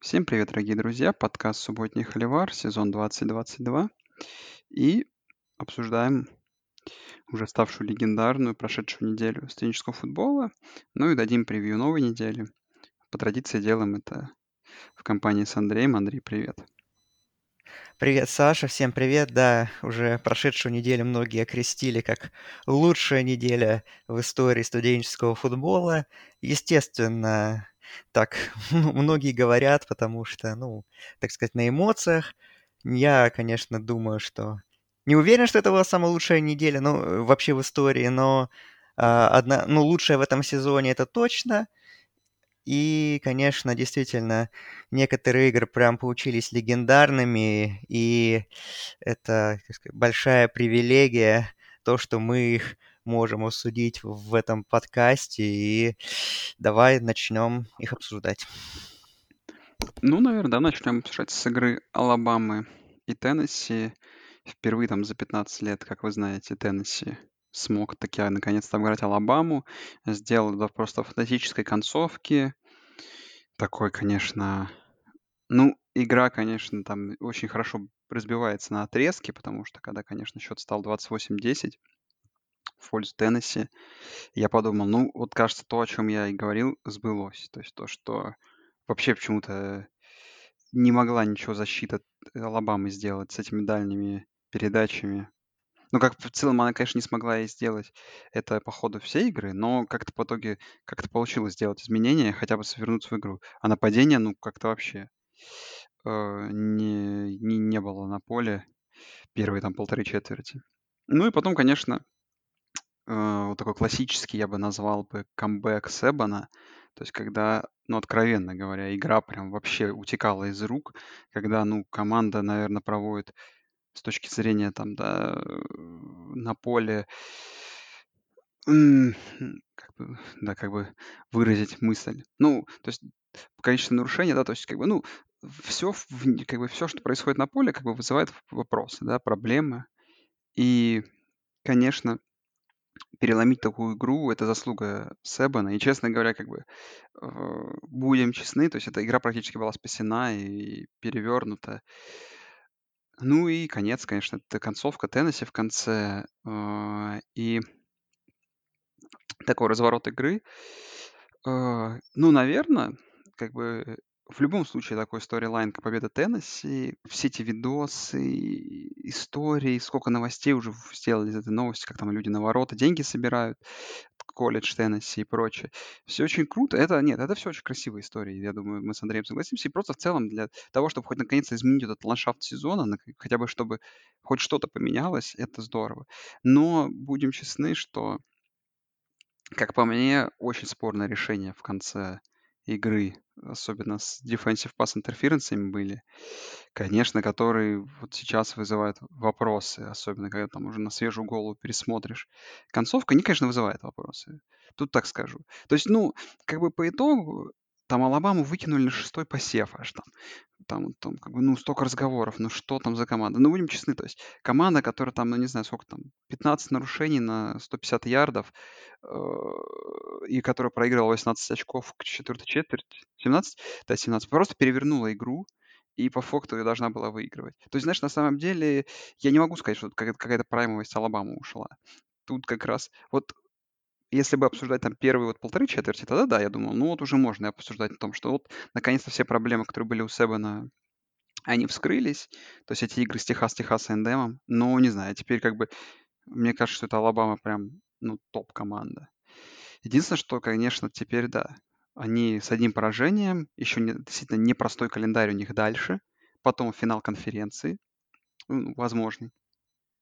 Всем привет, дорогие друзья! Подкаст «Субботний холивар», сезон 2022. И обсуждаем уже ставшую легендарную прошедшую неделю студенческого футбола. Ну и дадим превью новой недели. По традиции делаем это в компании с Андреем. Андрей, привет! Привет, Саша, всем привет. Да, уже прошедшую неделю многие окрестили как лучшая неделя в истории студенческого футбола. Естественно, так многие говорят, потому что, ну, так сказать, на эмоциях. Я, конечно, думаю, что... Не уверен, что это была самая лучшая неделя, ну, вообще в истории, но а, одна, ну, лучшая в этом сезоне это точно. И, конечно, действительно, некоторые игры прям получились легендарными, и это сказать, большая привилегия, то, что мы их можем осудить в этом подкасте, и давай начнем их обсуждать. Ну, наверное, да, начнем обсуждать с игры Алабамы и Теннесси. Впервые там за 15 лет, как вы знаете, Теннесси смог таки наконец-то обыграть Алабаму. Сделал до просто фантастической концовки. Такой, конечно... Ну, игра, конечно, там очень хорошо разбивается на отрезки, потому что когда, конечно, счет стал 28-10 в пользу Теннесси, я подумал, ну, вот кажется, то, о чем я и говорил, сбылось. То есть то, что вообще почему-то не могла ничего защита Алабамы сделать с этими дальними передачами. Ну, как в целом она, конечно, не смогла и сделать это по ходу всей игры, но как-то в итоге как-то получилось сделать изменения, хотя бы свернуть свою игру. А нападение, ну, как-то вообще э, не, не, не было на поле первые там полторы четверти. Ну и потом, конечно, э, вот такой классический, я бы назвал бы, камбэк Себана. То есть когда, ну, откровенно говоря, игра прям вообще утекала из рук, когда, ну, команда, наверное, проводит с точки зрения там, да, на поле, как бы, да, как бы выразить мысль. Ну, то есть количество нарушений, да, то есть как бы, ну, все, как бы все, что происходит на поле, как бы вызывает вопросы, да, проблемы. И, конечно, переломить такую игру- это заслуга Себана. И, честно говоря, как бы, э, будем честны, то есть эта игра практически была спасена и перевернута. Ну и конец, конечно, это концовка Теннесси в конце, а, и такой разворот игры. А, ну, наверное, как бы в любом случае такой сторилайн, как победа Теннесси, все эти видосы, истории, сколько новостей уже сделали из этой новости, как там люди на ворота деньги собирают, колледж Теннесси и прочее. Все очень круто. Это, нет, это все очень красивые истории. Я думаю, мы с Андреем согласимся. И просто в целом для того, чтобы хоть наконец изменить этот ландшафт сезона, хотя бы чтобы хоть что-то поменялось, это здорово. Но будем честны, что, как по мне, очень спорное решение в конце игры, особенно с defensive pass интерференциями были, конечно, которые вот сейчас вызывают вопросы, особенно когда там уже на свежую голову пересмотришь. Концовка, не, конечно, вызывает вопросы. Тут так скажу. То есть, ну, как бы по итогу, там Алабаму выкинули на шестой посев аж там. Там, там, как бы, ну, столько разговоров, ну, что там за команда? Ну, будем честны, то есть команда, которая там, ну, не знаю, сколько там, 15 нарушений на 150 ярдов, э, и которая проигрывала 18 очков к четвертой четверти, 17, да, 17, просто перевернула игру, и по факту ее должна была выигрывать. То есть, знаешь, на самом деле, я не могу сказать, что какая-то праймовость Алабамы ушла. Тут как раз, вот если бы обсуждать там первые вот полторы четверти, тогда да, я думал, ну вот уже можно обсуждать о том, что вот наконец-то все проблемы, которые были у Себана, они вскрылись. То есть эти игры с Техас, Техас и Эндемом. Но не знаю, теперь как бы мне кажется, что это Алабама прям, ну, топ-команда. Единственное, что, конечно, теперь, да, они с одним поражением, еще не, действительно непростой календарь у них дальше, потом финал конференции, ну, возможный.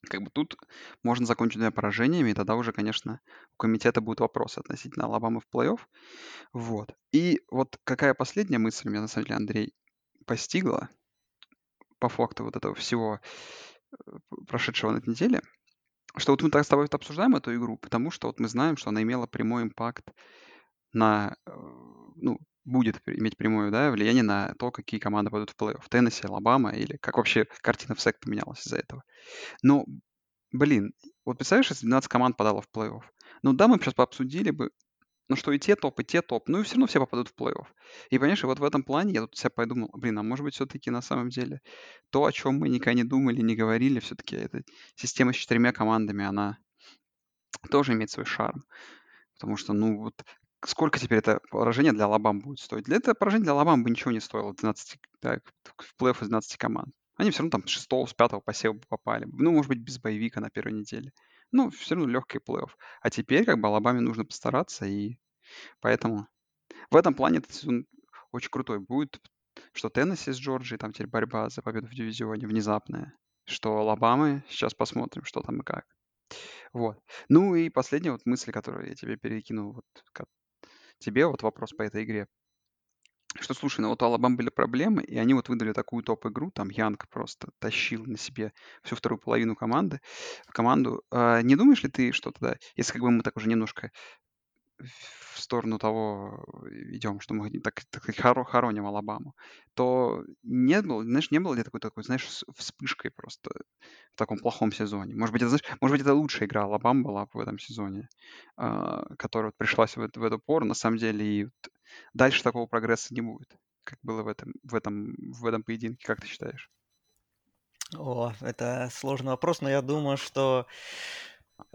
Как бы тут можно закончить двумя поражениями, и тогда уже, конечно, у комитета будут вопросы относительно Алабамы в плей-офф. Вот. И вот какая последняя мысль меня, на самом деле, Андрей, постигла по факту вот этого всего э, прошедшего на этой неделе, что вот мы так с тобой обсуждаем эту игру, потому что вот мы знаем, что она имела прямой импакт на, э, ну, будет иметь прямое да, влияние на то, какие команды пойдут в плей-офф. Теннесси, Алабама или как вообще картина в СЭК поменялась из-за этого. Но, блин, вот представляешь, если 12 команд подало в плей-офф. Ну да, мы сейчас пообсудили бы, Ну, что и те топ, и те топ, ну и все равно все попадут в плей-офф. И, и вот в этом плане я тут себя подумал, блин, а может быть, все-таки на самом деле то, о чем мы никогда не думали, не говорили, все-таки эта система с четырьмя командами, она тоже имеет свой шарм. Потому что, ну, вот сколько теперь это поражение для Алабам будет стоить? Для этого поражения для Алабам бы ничего не стоило, 12, так, в плей-офф из 12 команд. Они все равно там с 6 с 5 посева бы попали. Ну, может быть, без боевика на первой неделе. Ну, все равно легкий плей-офф. А теперь как бы Алабаме нужно постараться, и поэтому в этом плане этот сезон очень крутой будет, что Теннесси с Джорджией, там теперь борьба за победу в дивизионе внезапная, что Алабамы, сейчас посмотрим, что там и как. Вот. Ну и последняя вот мысль, которую я тебе перекинул, вот тебе вот вопрос по этой игре. Что, слушай, ну вот у Алабам были проблемы, и они вот выдали такую топ-игру, там Янг просто тащил на себе всю вторую половину команды, команду. А, не думаешь ли ты, что тогда, если как бы мы так уже немножко в сторону того идем, что мы так, так хоро- хороним Алабаму, то не было, знаешь, не было ли такой, такой, знаешь, вспышкой просто в таком плохом сезоне? Может быть, это, знаешь, может быть, это лучшая игра Алабама была в этом сезоне, а, которая вот пришлась в, в эту пору, на самом деле, и вот дальше такого прогресса не будет, как было в этом, в этом, в этом поединке, как ты считаешь? О, это сложный вопрос, но я думаю, что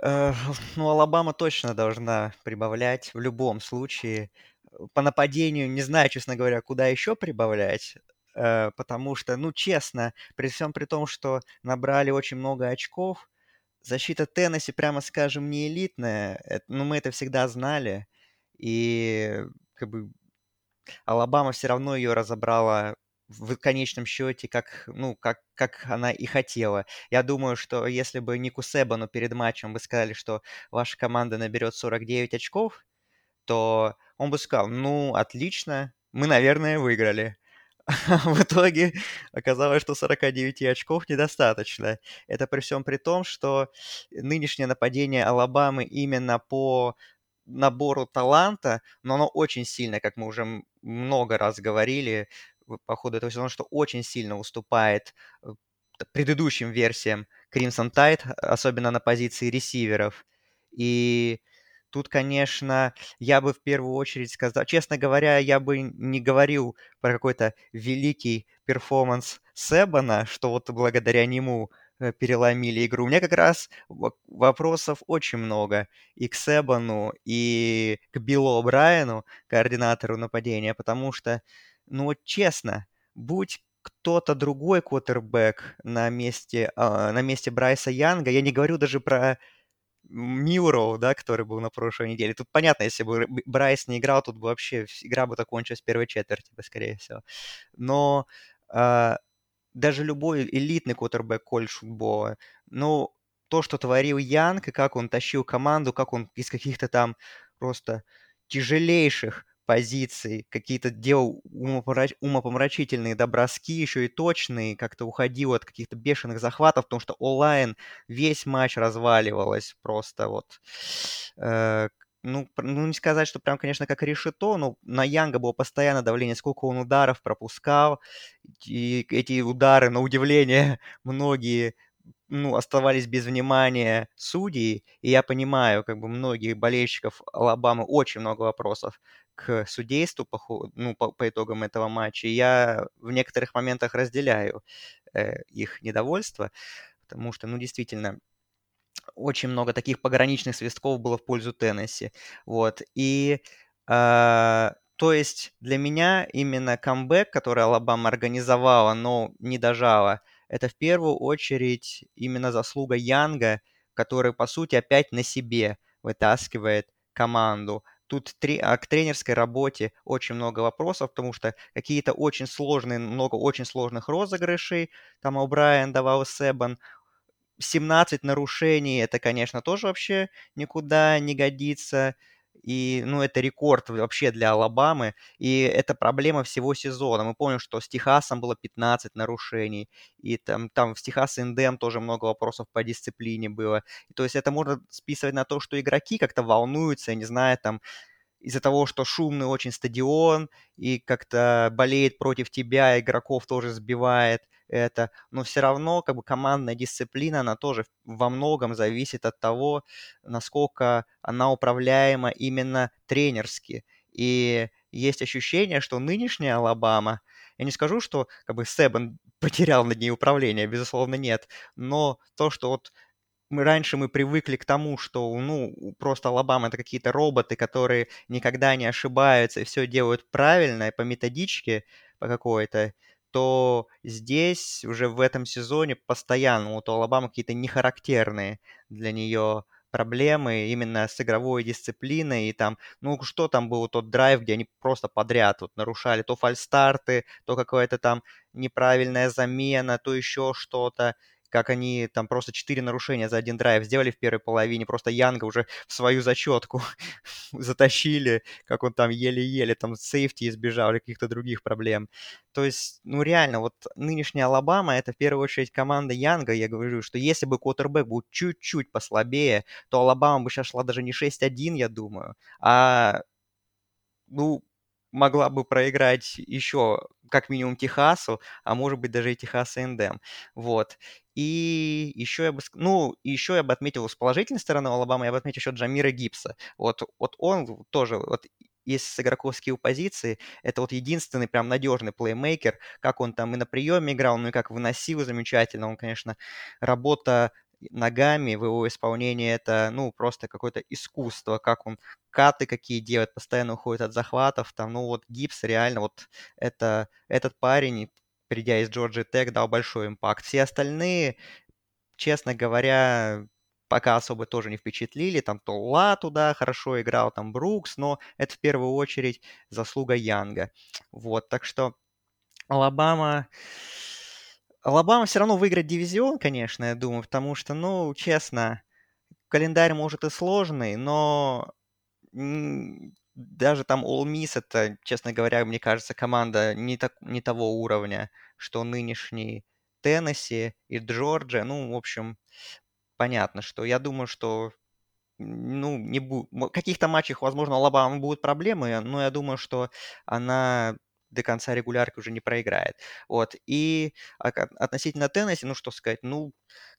э, ну, Алабама точно должна прибавлять в любом случае. По нападению не знаю, честно говоря, куда еще прибавлять, э, потому что, ну, честно, при всем при том, что набрали очень много очков, защита Теннесси, прямо скажем, не элитная, это, ну, мы это всегда знали, и как бы Алабама все равно ее разобрала в конечном счете, как, ну, как, как она и хотела. Я думаю, что если бы Нику Себану перед матчем вы сказали, что ваша команда наберет 49 очков, то он бы сказал, ну, отлично, мы, наверное, выиграли. В итоге оказалось, что 49 очков недостаточно. Это при всем при том, что нынешнее нападение Алабамы именно по набору таланта, но оно очень сильно, как мы уже много раз говорили по ходу этого сезона, что очень сильно уступает э, предыдущим версиям Crimson Tide, особенно на позиции ресиверов. И тут, конечно, я бы в первую очередь сказал, честно говоря, я бы не говорил про какой-то великий перформанс Себана, что вот благодаря нему Э, переломили игру. У меня как раз вопросов очень много и к Себану, и к Биллу О'Брайену, координатору нападения, потому что, ну вот честно, будь кто-то другой квотербек на месте, э, на месте Брайса Янга, я не говорю даже про Мюрроу, да, который был на прошлой неделе. Тут понятно, если бы Брайс не играл, тут бы вообще игра бы закончилась первой четверти, скорее всего. Но э, даже любой элитный квотербек колледж футбола, ну, то, что творил Янг, и как он тащил команду, как он из каких-то там просто тяжелейших позиций, какие-то делал умопомрач... умопомрачительные доброски, еще и точные, как-то уходил от каких-то бешеных захватов, потому что онлайн весь матч разваливалось просто вот. Э, ну, ну, не сказать, что прям, конечно, как решето, но на Янга было постоянно давление, сколько он ударов пропускал, и эти удары, на удивление, многие ну, оставались без внимания судьи, и я понимаю, как бы многих болельщиков Алабамы очень много вопросов к судейству по, ну, по, по итогам этого матча, и я в некоторых моментах разделяю э, их недовольство, потому что, ну, действительно, очень много таких пограничных свистков было в пользу Теннесси. Вот. И э, то есть для меня именно камбэк, который Алабама организовала, но не дожала, это в первую очередь именно заслуга Янга, который, по сути, опять на себе вытаскивает команду. Тут три, а к тренерской работе очень много вопросов, потому что какие-то очень сложные, много очень сложных розыгрышей, там О'Брайен давал Себан, 17 нарушений, это, конечно, тоже вообще никуда не годится. И, ну, это рекорд вообще для Алабамы. И это проблема всего сезона. Мы помним, что с Техасом было 15 нарушений. И там, там в Техас Индем тоже много вопросов по дисциплине было. То есть это можно списывать на то, что игроки как-то волнуются, не знаю, там, из-за того, что шумный очень стадион и как-то болеет против тебя, игроков тоже сбивает это, но все равно как бы командная дисциплина, она тоже во многом зависит от того, насколько она управляема именно тренерски. И есть ощущение, что нынешняя Алабама, я не скажу, что как бы Себан потерял над ней управление, безусловно, нет, но то, что вот мы раньше мы привыкли к тому, что, ну, просто Алабама это какие-то роботы, которые никогда не ошибаются и все делают правильно по методичке по какой-то, то здесь уже в этом сезоне постоянно вот у Алабамы какие-то нехарактерные для нее проблемы именно с игровой дисциплиной. И там, ну что там был тот драйв, где они просто подряд вот нарушали то фальстарты, то какая-то там неправильная замена, то еще что-то как они там просто 4 нарушения за один драйв сделали в первой половине, просто Янга уже в свою зачетку затащили, как он там еле-еле там сейфти избежал или каких-то других проблем. То есть, ну реально, вот нынешняя Алабама это в первую очередь команда Янга, я говорю, что если бы квотербек был чуть-чуть послабее, то Алабама бы сейчас шла даже не 6-1, я думаю, а ну, могла бы проиграть еще как минимум Техасу, а может быть даже и Техас A&M. Вот. И еще я бы, ну, еще я бы отметил с положительной стороны Алабамы, я бы отметил еще Джамира Гибса. Вот, вот он тоже, вот из игроков скилл позиции, это вот единственный прям надежный плеймейкер, как он там и на приеме играл, ну и как выносил замечательно. Он, конечно, работа ногами в его исполнении это, ну, просто какое-то искусство, как он каты какие делает, постоянно уходит от захватов, там, ну, вот Гиббс реально, вот это, этот парень, придя из Джорджи Тек, дал большой impact. Все остальные, честно говоря, пока особо тоже не впечатлили. Там Толла туда хорошо играл, там Брукс, но это в первую очередь заслуга Янга. Вот, так что Алабама... Алабама все равно выиграет дивизион, конечно, я думаю, потому что, ну, честно, календарь может и сложный, но даже там All Miss это, честно говоря, мне кажется, команда не, так, не того уровня, что нынешний Теннесси и Джорджия. Ну, в общем, понятно, что я думаю, что ну, не бу... каких-то матчах, возможно, Алабама будут проблемы, но я думаю, что она до конца регулярки уже не проиграет. Вот. И относительно Теннесси, ну что сказать, ну,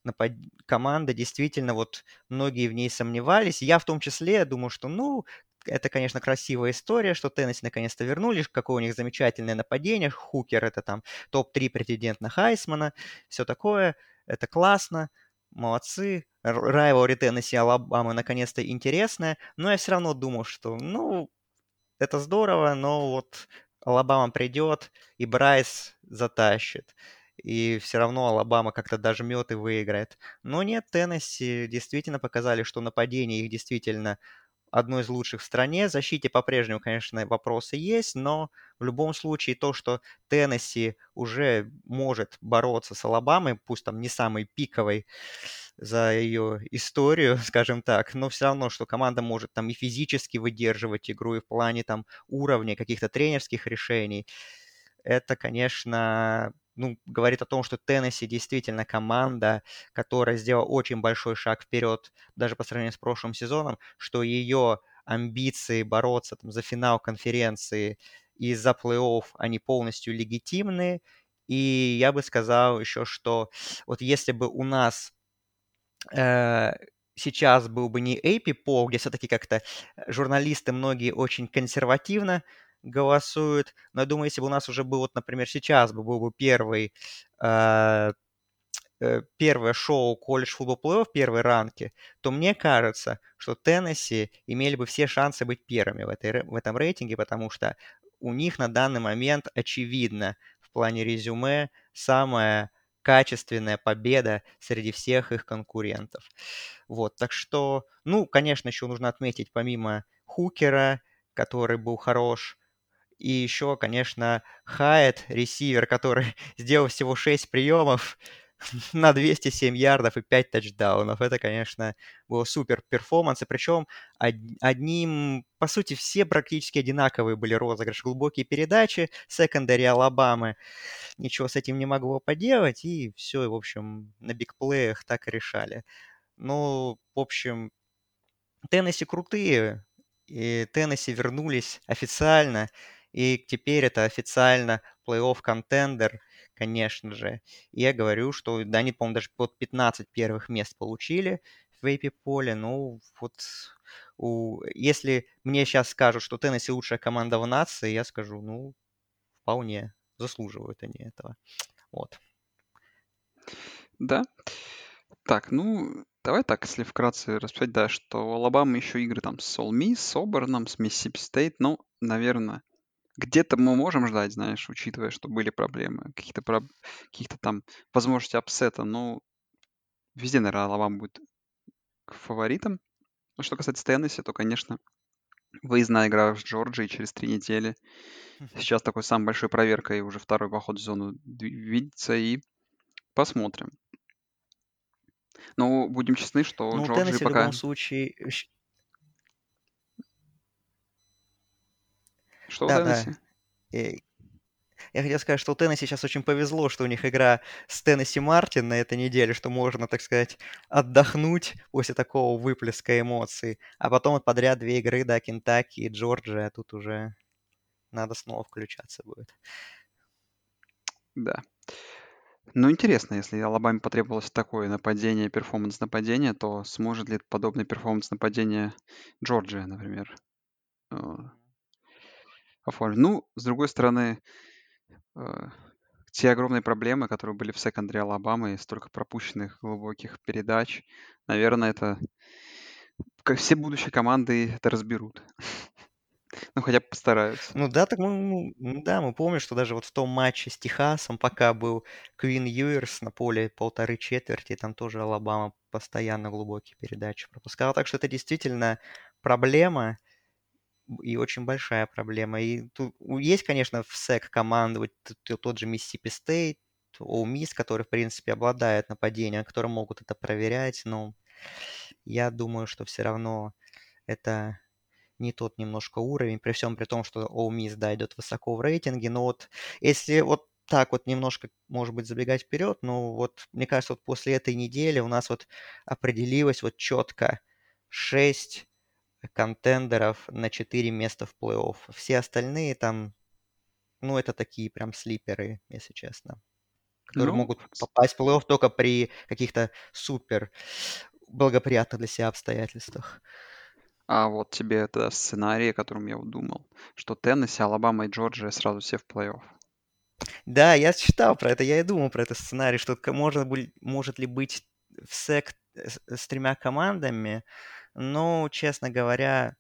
напад... команда действительно, вот многие в ней сомневались. Я в том числе, думаю, что, ну, это, конечно, красивая история, что Теннесси наконец-то вернулись, какое у них замечательное нападение. Хукер это там топ-3 претендент на Хайсмана, все такое, это классно, молодцы. Rivalry Теннесси и Алабамы наконец-то интересная, но я все равно думал, что, ну, это здорово, но вот Алабама придет, и Брайс затащит. И все равно Алабама как-то дожмет и выиграет. Но нет, Теннесси действительно показали, что нападение их действительно одно из лучших в стране. В защите по-прежнему, конечно, вопросы есть, но в любом случае то, что Теннесси уже может бороться с Алабамой, пусть там не самой пиковой за ее историю, скажем так, но все равно, что команда может там и физически выдерживать игру, и в плане там уровня каких-то тренерских решений, это, конечно, ну, говорит о том, что Теннесси действительно команда, которая сделала очень большой шаг вперед даже по сравнению с прошлым сезоном, что ее амбиции бороться там, за финал конференции и за плей-офф, они полностью легитимны. И я бы сказал еще, что вот если бы у нас э, сейчас был бы не AP Пол, где все-таки как-то журналисты многие очень консервативно голосуют. Но я думаю, если бы у нас уже был, вот, например, сейчас бы был бы первый э, э первое шоу колледж футбол плей в первой ранке, то мне кажется, что Теннесси имели бы все шансы быть первыми в, этой, в этом рейтинге, потому что у них на данный момент очевидно в плане резюме самая качественная победа среди всех их конкурентов. Вот, так что, ну, конечно, еще нужно отметить, помимо Хукера, который был хорош, и еще, конечно, Хайет, ресивер, который сделал всего 6 приемов на 207 ярдов и 5 тачдаунов. Это, конечно, был супер перформанс. И причем одним, по сути, все практически одинаковые были розыгрыши. Глубокие передачи, секондари Алабамы. Ничего с этим не могло поделать. И все, в общем, на бигплеях так и решали. Ну, в общем, Теннесси крутые, и Теннесси вернулись официально, и теперь это официально плей-офф контендер, конечно же. И я говорю, что да, они, по-моему, даже под 15 первых мест получили в Вейпе поле. Ну, вот у... если мне сейчас скажут, что Теннесси лучшая команда в нации, я скажу, ну, вполне заслуживают они этого. Вот. Да. Так, ну, давай так, если вкратце расписать, да, что у Алабамы еще игры там с Miss, с Оберном, с Миссисипи Стейт, ну, наверное, где-то мы можем ждать, знаешь, учитывая, что были проблемы, какие-то про... каких-то там возможности апсета, но везде, наверное, Алабама будет фаворитом. Но что касается Теннесси, то, конечно, выездная игра с Джорджией через три недели. Сейчас такой самой большой проверкой уже второй поход в зону видится, и посмотрим. Но будем честны, что Ну, у Джорджии Теннесси в пока... любом случае... Что у Да, Теннесси? да. э, Я хотел сказать, что у Теннесси сейчас очень повезло, что у них игра с Теннесси Мартин на этой неделе, что можно, так сказать, отдохнуть после такого выплеска эмоций. А потом вот подряд две игры, да, Кентаки и Джорджия, а тут уже надо снова включаться будет. Да. Ну, интересно, если Алабаме потребовалось такое нападение, перформанс нападения, то сможет ли подобный перформанс нападения Джорджия, например, оформить? Ну, с другой стороны, э, те огромные проблемы, которые были в секондаре Алабамы, и столько пропущенных глубоких передач, наверное, это как все будущие команды это разберут. Ну, хотя бы постараются. Ну да, так мы, да, мы помним, что даже вот в том матче с Техасом, пока был Квин Юерс на поле полторы четверти, там тоже Алабама постоянно глубокие передачи пропускала. Так что это действительно проблема, и очень большая проблема. И тут есть, конечно, в SEC команды, вот тот же Миссисипи Стейт, Ole Miss, который, в принципе, обладает нападением, которые могут это проверять, но я думаю, что все равно это не тот немножко уровень, при всем при том, что Ole Miss, да, идет высоко в рейтинге, но вот если вот так вот немножко, может быть, забегать вперед, ну вот, мне кажется, вот после этой недели у нас вот определилось вот четко 6 контендеров на 4 места в плей-офф. Все остальные там, ну, это такие прям слиперы, если честно, которые Ну, могут попасть в плей-офф только при каких-то супер благоприятных для себя обстоятельствах. а вот тебе это сценарий, о котором я вот думал, что Теннесси, Алабама и Джорджия сразу все в плей-офф. Да, я читал про это, я и думал про этот сценарий, что можно, может ли быть в сек с, с тремя командами, но, честно говоря,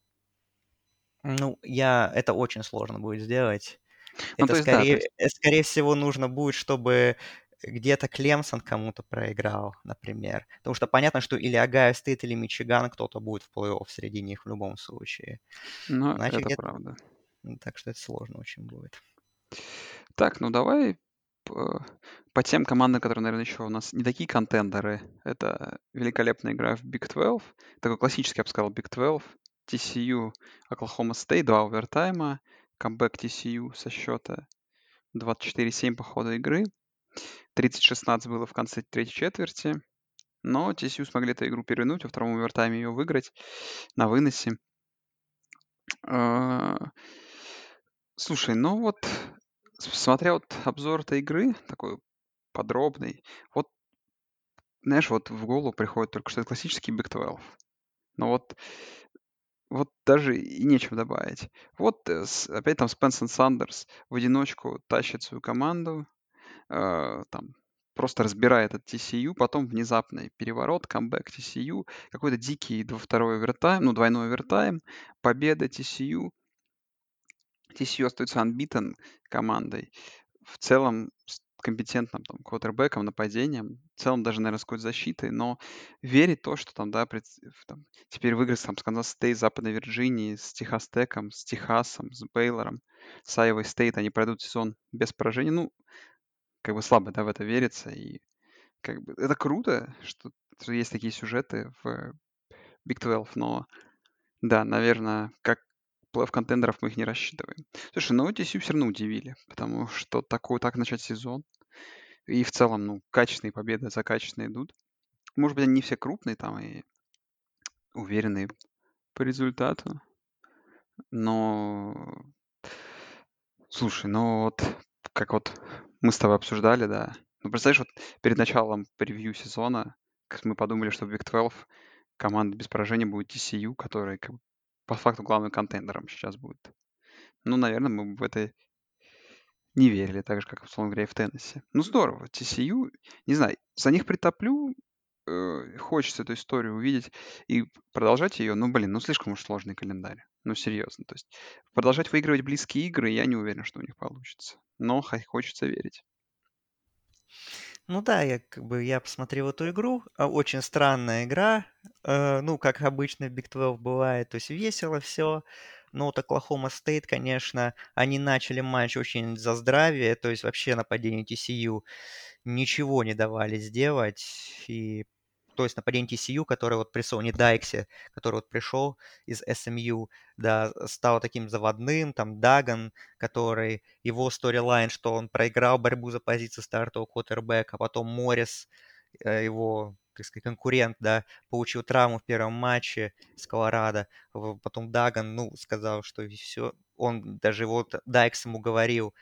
ну, я, это очень сложно будет сделать. Ну, Это то есть, да, скорее, есть, э, скорее всего нужно будет, чтобы где-то Клемсон кому-то проиграл, например. Потому что понятно, что или Огайо Стейт, или Мичиган кто-то будет в плей-офф среди них в любом случае. ну, это правда. Так что это сложно очень будет. Так, ну давай по, по тем командам, которые, наверное, еще у нас не такие контендеры. Это великолепная игра в Big 12. Такой классический, я бы сказал, Big 12. TCU, Оклахома Стейт, два овертайма. Камбэк TCU со счета 24-7 по ходу игры. 30-16 было в конце третьей четверти. Но TCU смогли эту игру перевернуть, во втором овертайме ее выиграть на выносе. А, Слушай, ну вот, смотря вот обзор этой игры, такой подробный, вот, знаешь, вот в голову приходит только что это классический Big 12. Но вот, вот даже и нечем добавить. Вот э, опять там Спенсер Сандерс в одиночку тащит свою команду, э, там просто разбирает этот TCU, потом внезапный переворот, камбэк TCU, какой-то дикий второй овертайм, ну, двойной овертайм, победа TCU. TCU остается unbeaten командой. В целом с компетентным там квотербеком, нападением, в целом даже, наверное, с какой-то защитой, но верить в то, что там, да, пред- в- там, теперь выиграть там с Канзас Стейт, Западной Вирджинии, с Техас Теком, с Техасом, с Бейлором, с Айовой Стейт, они пройдут сезон без поражений, ну, как бы слабо, да, в это верится, и как бы это круто, что, что есть такие сюжеты в Big 12, но да, наверное, как плей-офф контендеров мы их не рассчитываем. Слушай, ну TCU все равно удивили, потому что такой, так начать сезон. И в целом, ну, качественные победы за качественные идут. Может быть, они не все крупные там и уверенные по результату. но Слушай, ну вот как вот мы с тобой обсуждали, да. Ну, представляешь, вот перед началом превью сезона, мы подумали, что в Big 12 команда без поражения будет TCU, который как бы по факту главным контендером сейчас будет. Ну, наверное, мы в это не верили, так же, как, условно говоря, и в Теннессе. Ну, здорово. TCU, не знаю, за них притоплю, э, хочется эту историю увидеть и продолжать ее. Ну, блин, ну слишком уж сложный календарь. Ну, серьезно. То есть продолжать выигрывать близкие игры, я не уверен, что у них получится. Но хо- хочется верить. Ну да, я как бы я посмотрел эту игру. а, Очень странная игра. э, Ну, как обычно в Big 12 бывает. То есть весело все. Но вот Оклахома Стейт, конечно, они начали матч очень за здравие. То есть вообще нападение TCU ничего не давали сделать. И то есть нападение TCU, который вот при Сони Дайксе, который вот пришел из SMU, да, стал таким заводным, там Даган, который, его сторилайн, что он проиграл борьбу за позицию стартового квотербека, а потом Моррис, э, его так сказать, конкурент, да, получил травму в первом матче с Колорадо, потом Даган, ну, сказал, что все, он даже его, т- Дайкс ему говорил,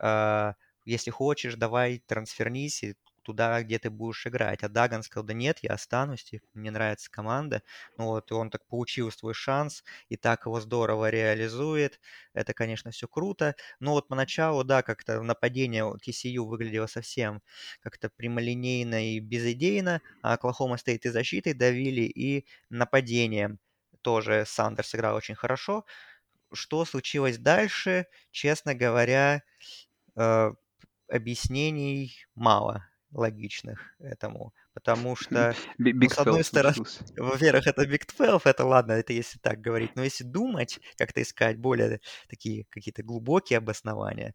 э, если хочешь, давай трансфернись и туда, где ты будешь играть. А Даган сказал, да нет, я останусь, типа, мне нравится команда. Ну вот, и он так получил свой шанс, и так его здорово реализует. Это, конечно, все круто. Но вот поначалу, да, как-то нападение TCU выглядело совсем как-то прямолинейно и безыдейно, а Оклахома Стейт и защитой давили, и нападением тоже Сандерс играл очень хорошо. Что случилось дальше, честно говоря, э, объяснений мало логичных этому, потому что, ну, Big с одной 12 стороны, во-первых, это Big 12, это ладно, это если так говорить, но если думать, как-то искать более такие какие-то глубокие обоснования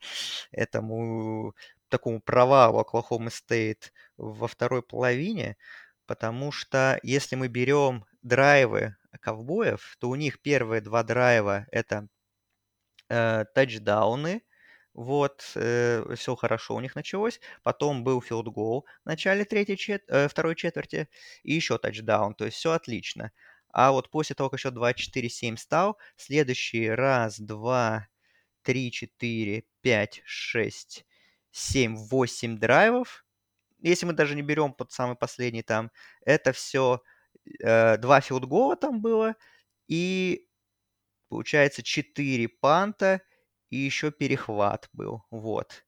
этому такому провалу Оклахома Стейт во второй половине, потому что если мы берем драйвы ковбоев, то у них первые два драйва это э, тачдауны, вот, все хорошо у них началось. Потом был филд-гол в начале третьей чет... э, второй четверти и еще тачдаун, то есть все отлично. А вот после того, как счет 24-7 стал, следующий раз, два, три, четыре, пять, шесть, семь, восемь драйвов, если мы даже не берем под самый последний там, это все э, два филдгола там было, и получается 4 панта, и еще перехват был. Вот.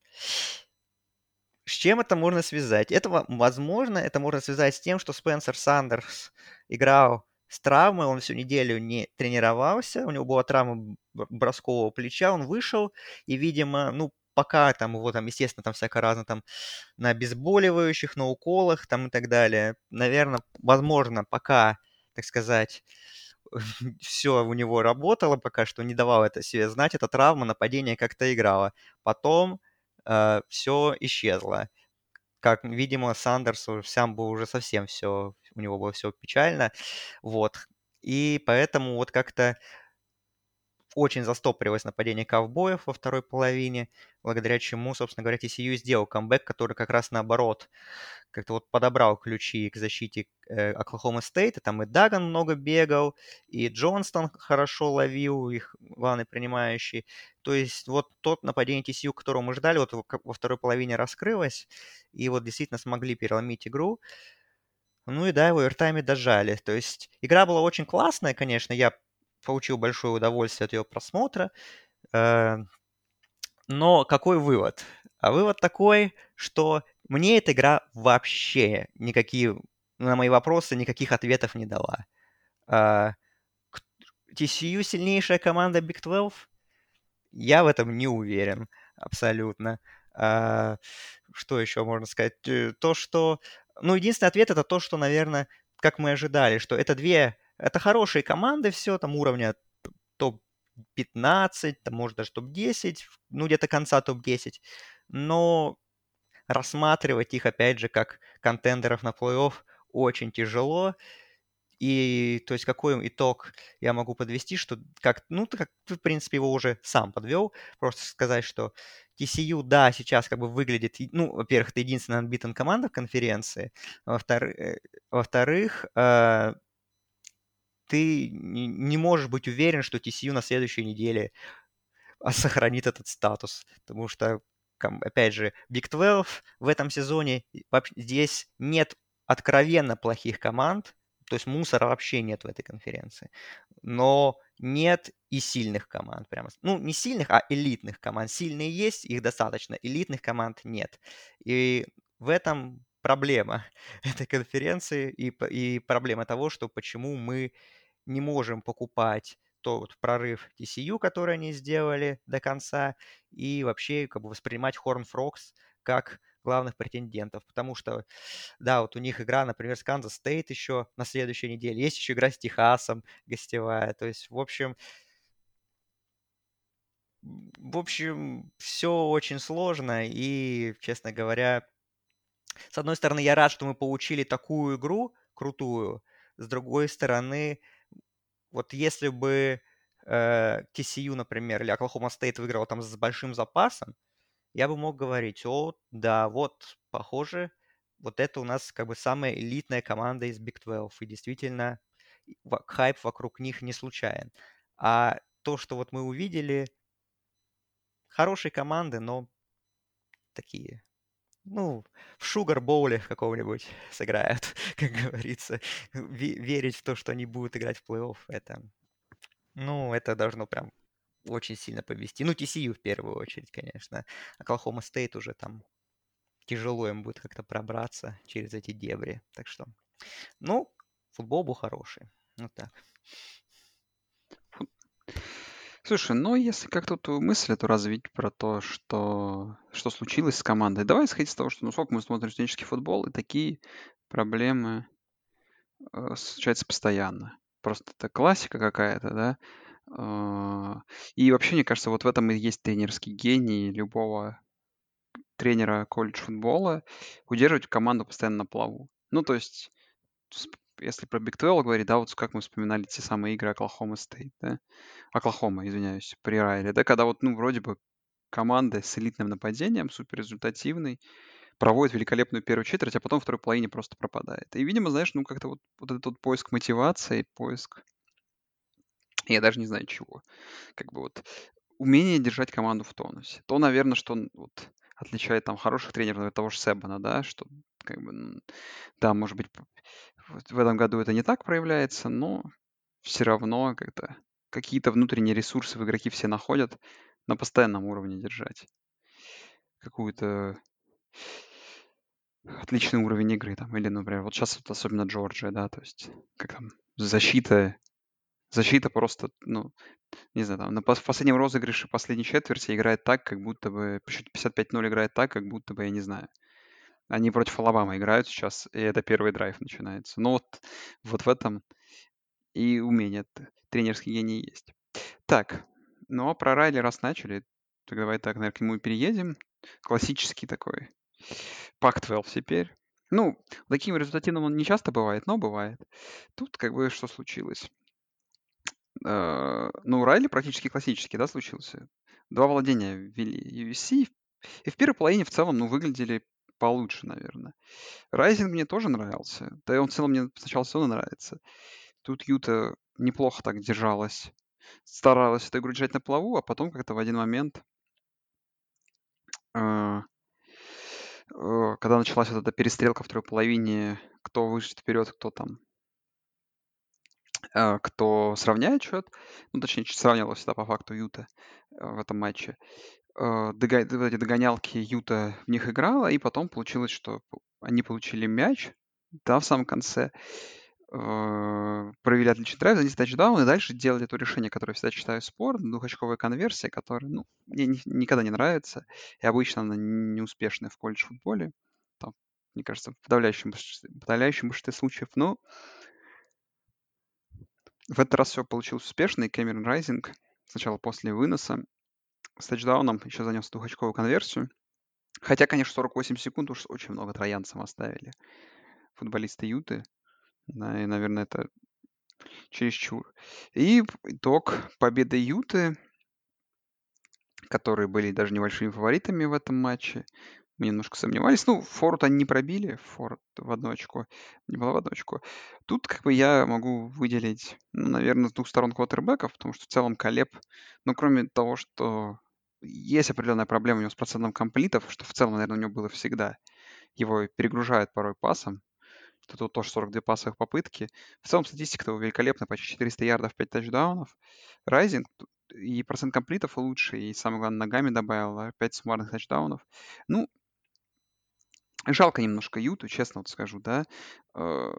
С чем это можно связать? Это, во- возможно, это можно связать с тем, что Спенсер Сандерс играл с травмой, он всю неделю не тренировался, у него была травма броскового плеча, он вышел, и, видимо, ну, пока там его там, естественно, там всяко разно там на обезболивающих, на уколах там и так далее, наверное, возможно, пока, так сказать, все у него работало пока что, не давало это себе знать, эта травма, нападение как-то играло. Потом все исчезло. Как, видимо, Сандерсу сам был уже совсем все, у него было все печально. Вот. И поэтому вот как-то очень застопорилось нападение ковбоев во второй половине, благодаря чему, собственно говоря, TCU сделал камбэк, который как раз наоборот как-то вот подобрал ключи к защите э, Оклахома Стейта. Там и Даган много бегал, и Джонстон хорошо ловил, их главный принимающий. То есть вот тот нападение TCU, которого мы ждали, вот во второй половине раскрылось, и вот действительно смогли переломить игру. Ну и да, его овертайме дожали. То есть игра была очень классная, конечно, я получил большое удовольствие от ее просмотра. Э, но какой вывод? А вывод такой, что мне эта игра вообще никакие на мои вопросы никаких ответов не дала. А, TCU сильнейшая команда Big 12? Я в этом не уверен абсолютно. А, что еще можно сказать? Э, то, что... Ну, единственный ответ это то, что, наверное, как мы ожидали, что это две это хорошие команды все, там уровня топ-15, там, может даже топ-10, ну где-то конца топ-10. Но рассматривать их, опять же, как контендеров на плей-офф очень тяжело. И, то есть, какой итог я могу подвести, что, как, ну, ты, как, в принципе, его уже сам подвел, просто сказать, что TCU, да, сейчас как бы выглядит, ну, во-первых, это единственная unbeaten команда в конференции, во-вторых, во-вторых, э, ты не, можешь быть уверен, что TCU на следующей неделе а, сохранит этот статус, потому что, опять же, Big 12 в этом сезоне, здесь нет откровенно плохих команд, то есть мусора вообще нет в этой конференции. Но нет и сильных команд прямо. Ну, не сильных, а элитных команд. Сильные есть, их достаточно. Элитных команд нет. И в этом проблема этой конференции и, и проблема того, что почему мы не можем покупать тот прорыв TCU, который они сделали до конца, и вообще как бы воспринимать Horn Frogs как главных претендентов, потому что, да, вот у них игра, например, с Канзас Стейт еще на следующей неделе, есть еще игра с Техасом гостевая, то есть, в общем, в общем, все очень сложно, и, честно говоря, с одной стороны, я рад, что мы получили такую игру крутую, с другой стороны, вот если бы э, TCU, например, или Oklahoma State выиграл там с большим запасом, я бы мог говорить, о, да, вот, похоже, вот это у нас как бы самая элитная команда из Big 12, и действительно хайп вокруг них не случайен. А то, что вот мы увидели, хорошие команды, но такие, ну, в шугар-боуле какого-нибудь сыграют, как говорится. Верить в то, что они будут играть в плей-офф, это, ну, это должно прям очень сильно повести. Ну, TCU в первую очередь, конечно. Оклахома Стейт уже там тяжело им будет как-то пробраться через эти дебри. Так что, ну, футбол был хороший. Вот так. Слушай, ну если как-то эту мысль эту развить про то, что, что случилось с командой, давай исходить с того, что ну сколько мы смотрим студенческий футбол, и такие проблемы э, случаются постоянно. Просто это классика какая-то, да? А, и вообще, мне кажется, вот в этом и есть тренерский гений любого тренера колледж футбола удерживать команду постоянно на плаву. Ну, то есть, если про Big 12 говорить, да, вот как мы вспоминали те самые игры Оклахома Стейт, да, Оклахома, извиняюсь, при Райле, да, когда вот, ну, вроде бы команда с элитным нападением, супер результативной, проводит великолепную первую четверть, а потом в второй половине просто пропадает. И, видимо, знаешь, ну, как-то вот, вот этот вот поиск мотивации, поиск я даже не знаю чего. Как бы вот умение держать команду в тонусе. То, наверное, что вот отличает там хороших тренеров от того же Себана, да, что как бы, да, может быть, в этом году это не так проявляется, но все равно как-то какие-то внутренние ресурсы в игроки все находят на постоянном уровне держать. Какую-то отличный уровень игры там, или, например, вот сейчас вот особенно Джорджия, да, то есть как там защита Защита просто, ну, не знаю, там, на в последнем розыгрыше последней четверти играет так, как будто бы, по счету 55-0 играет так, как будто бы, я не знаю, они против Алабамы играют сейчас, и это первый драйв начинается. Ну вот, вот в этом и умение, тренерский гений есть. Так, ну а про Райли раз начали, то давай так, наверное, к нему переедем. Классический такой. Пак-12 теперь. Ну, таким результативным он не часто бывает, но бывает. Тут как бы что случилось. Э, ну, Райли практически классический, да, случился. Два владения ввели USC, и в первой половине в целом, ну, выглядели получше, наверное. Райзинг мне тоже нравился. Да и он в целом мне сначала все нравится. Тут Юта неплохо так держалась. Старалась эту игру держать на плаву, а потом как-то в один момент, э, э, когда началась вот эта перестрелка в второй половине, кто вышел вперед, кто там а, кто сравняет счет, ну, точнее, сравнивалась всегда по факту Юта э, в этом матче. Э, вот эти догонялки Юта в них играла, и потом получилось, что они получили мяч, да, в самом конце, э, провели отличный драйв, занесли тачдаун, и дальше делали то решение, которое всегда считаю спор, двухочковая конверсия, которая, ну, мне ни- никогда не нравится, и обычно она неуспешная в колледж-футболе, там, мне кажется, в подавляющем, подавляющем большинстве случаев, но в этот раз все получилось успешно, и Кэмерон Райзинг сначала после выноса с тачдауном еще занес двухочковую конверсию. Хотя, конечно, 48 секунд уж очень много троянцам оставили футболисты Юты. Да, и, наверное, это чересчур. И итог победы Юты, которые были даже небольшими фаворитами в этом матче, мы немножко сомневались. Ну, Форд они не пробили, Форд в одну очко, не было в одну очко. Тут как бы я могу выделить, ну, наверное, с двух сторон квотербеков, потому что в целом Колеб, ну, кроме того, что есть определенная проблема у него с процентом комплитов, что в целом, наверное, у него было всегда. Его перегружают порой пасом, что тут тоже 42 пасовых попытки. В целом статистика-то великолепная, почти 400 ярдов, 5 тачдаунов. Райзинг и процент комплитов лучше, и самое главное, ногами добавил 5 суммарных тачдаунов. Ну, жалко немножко Юту, честно вот скажу, да. Э,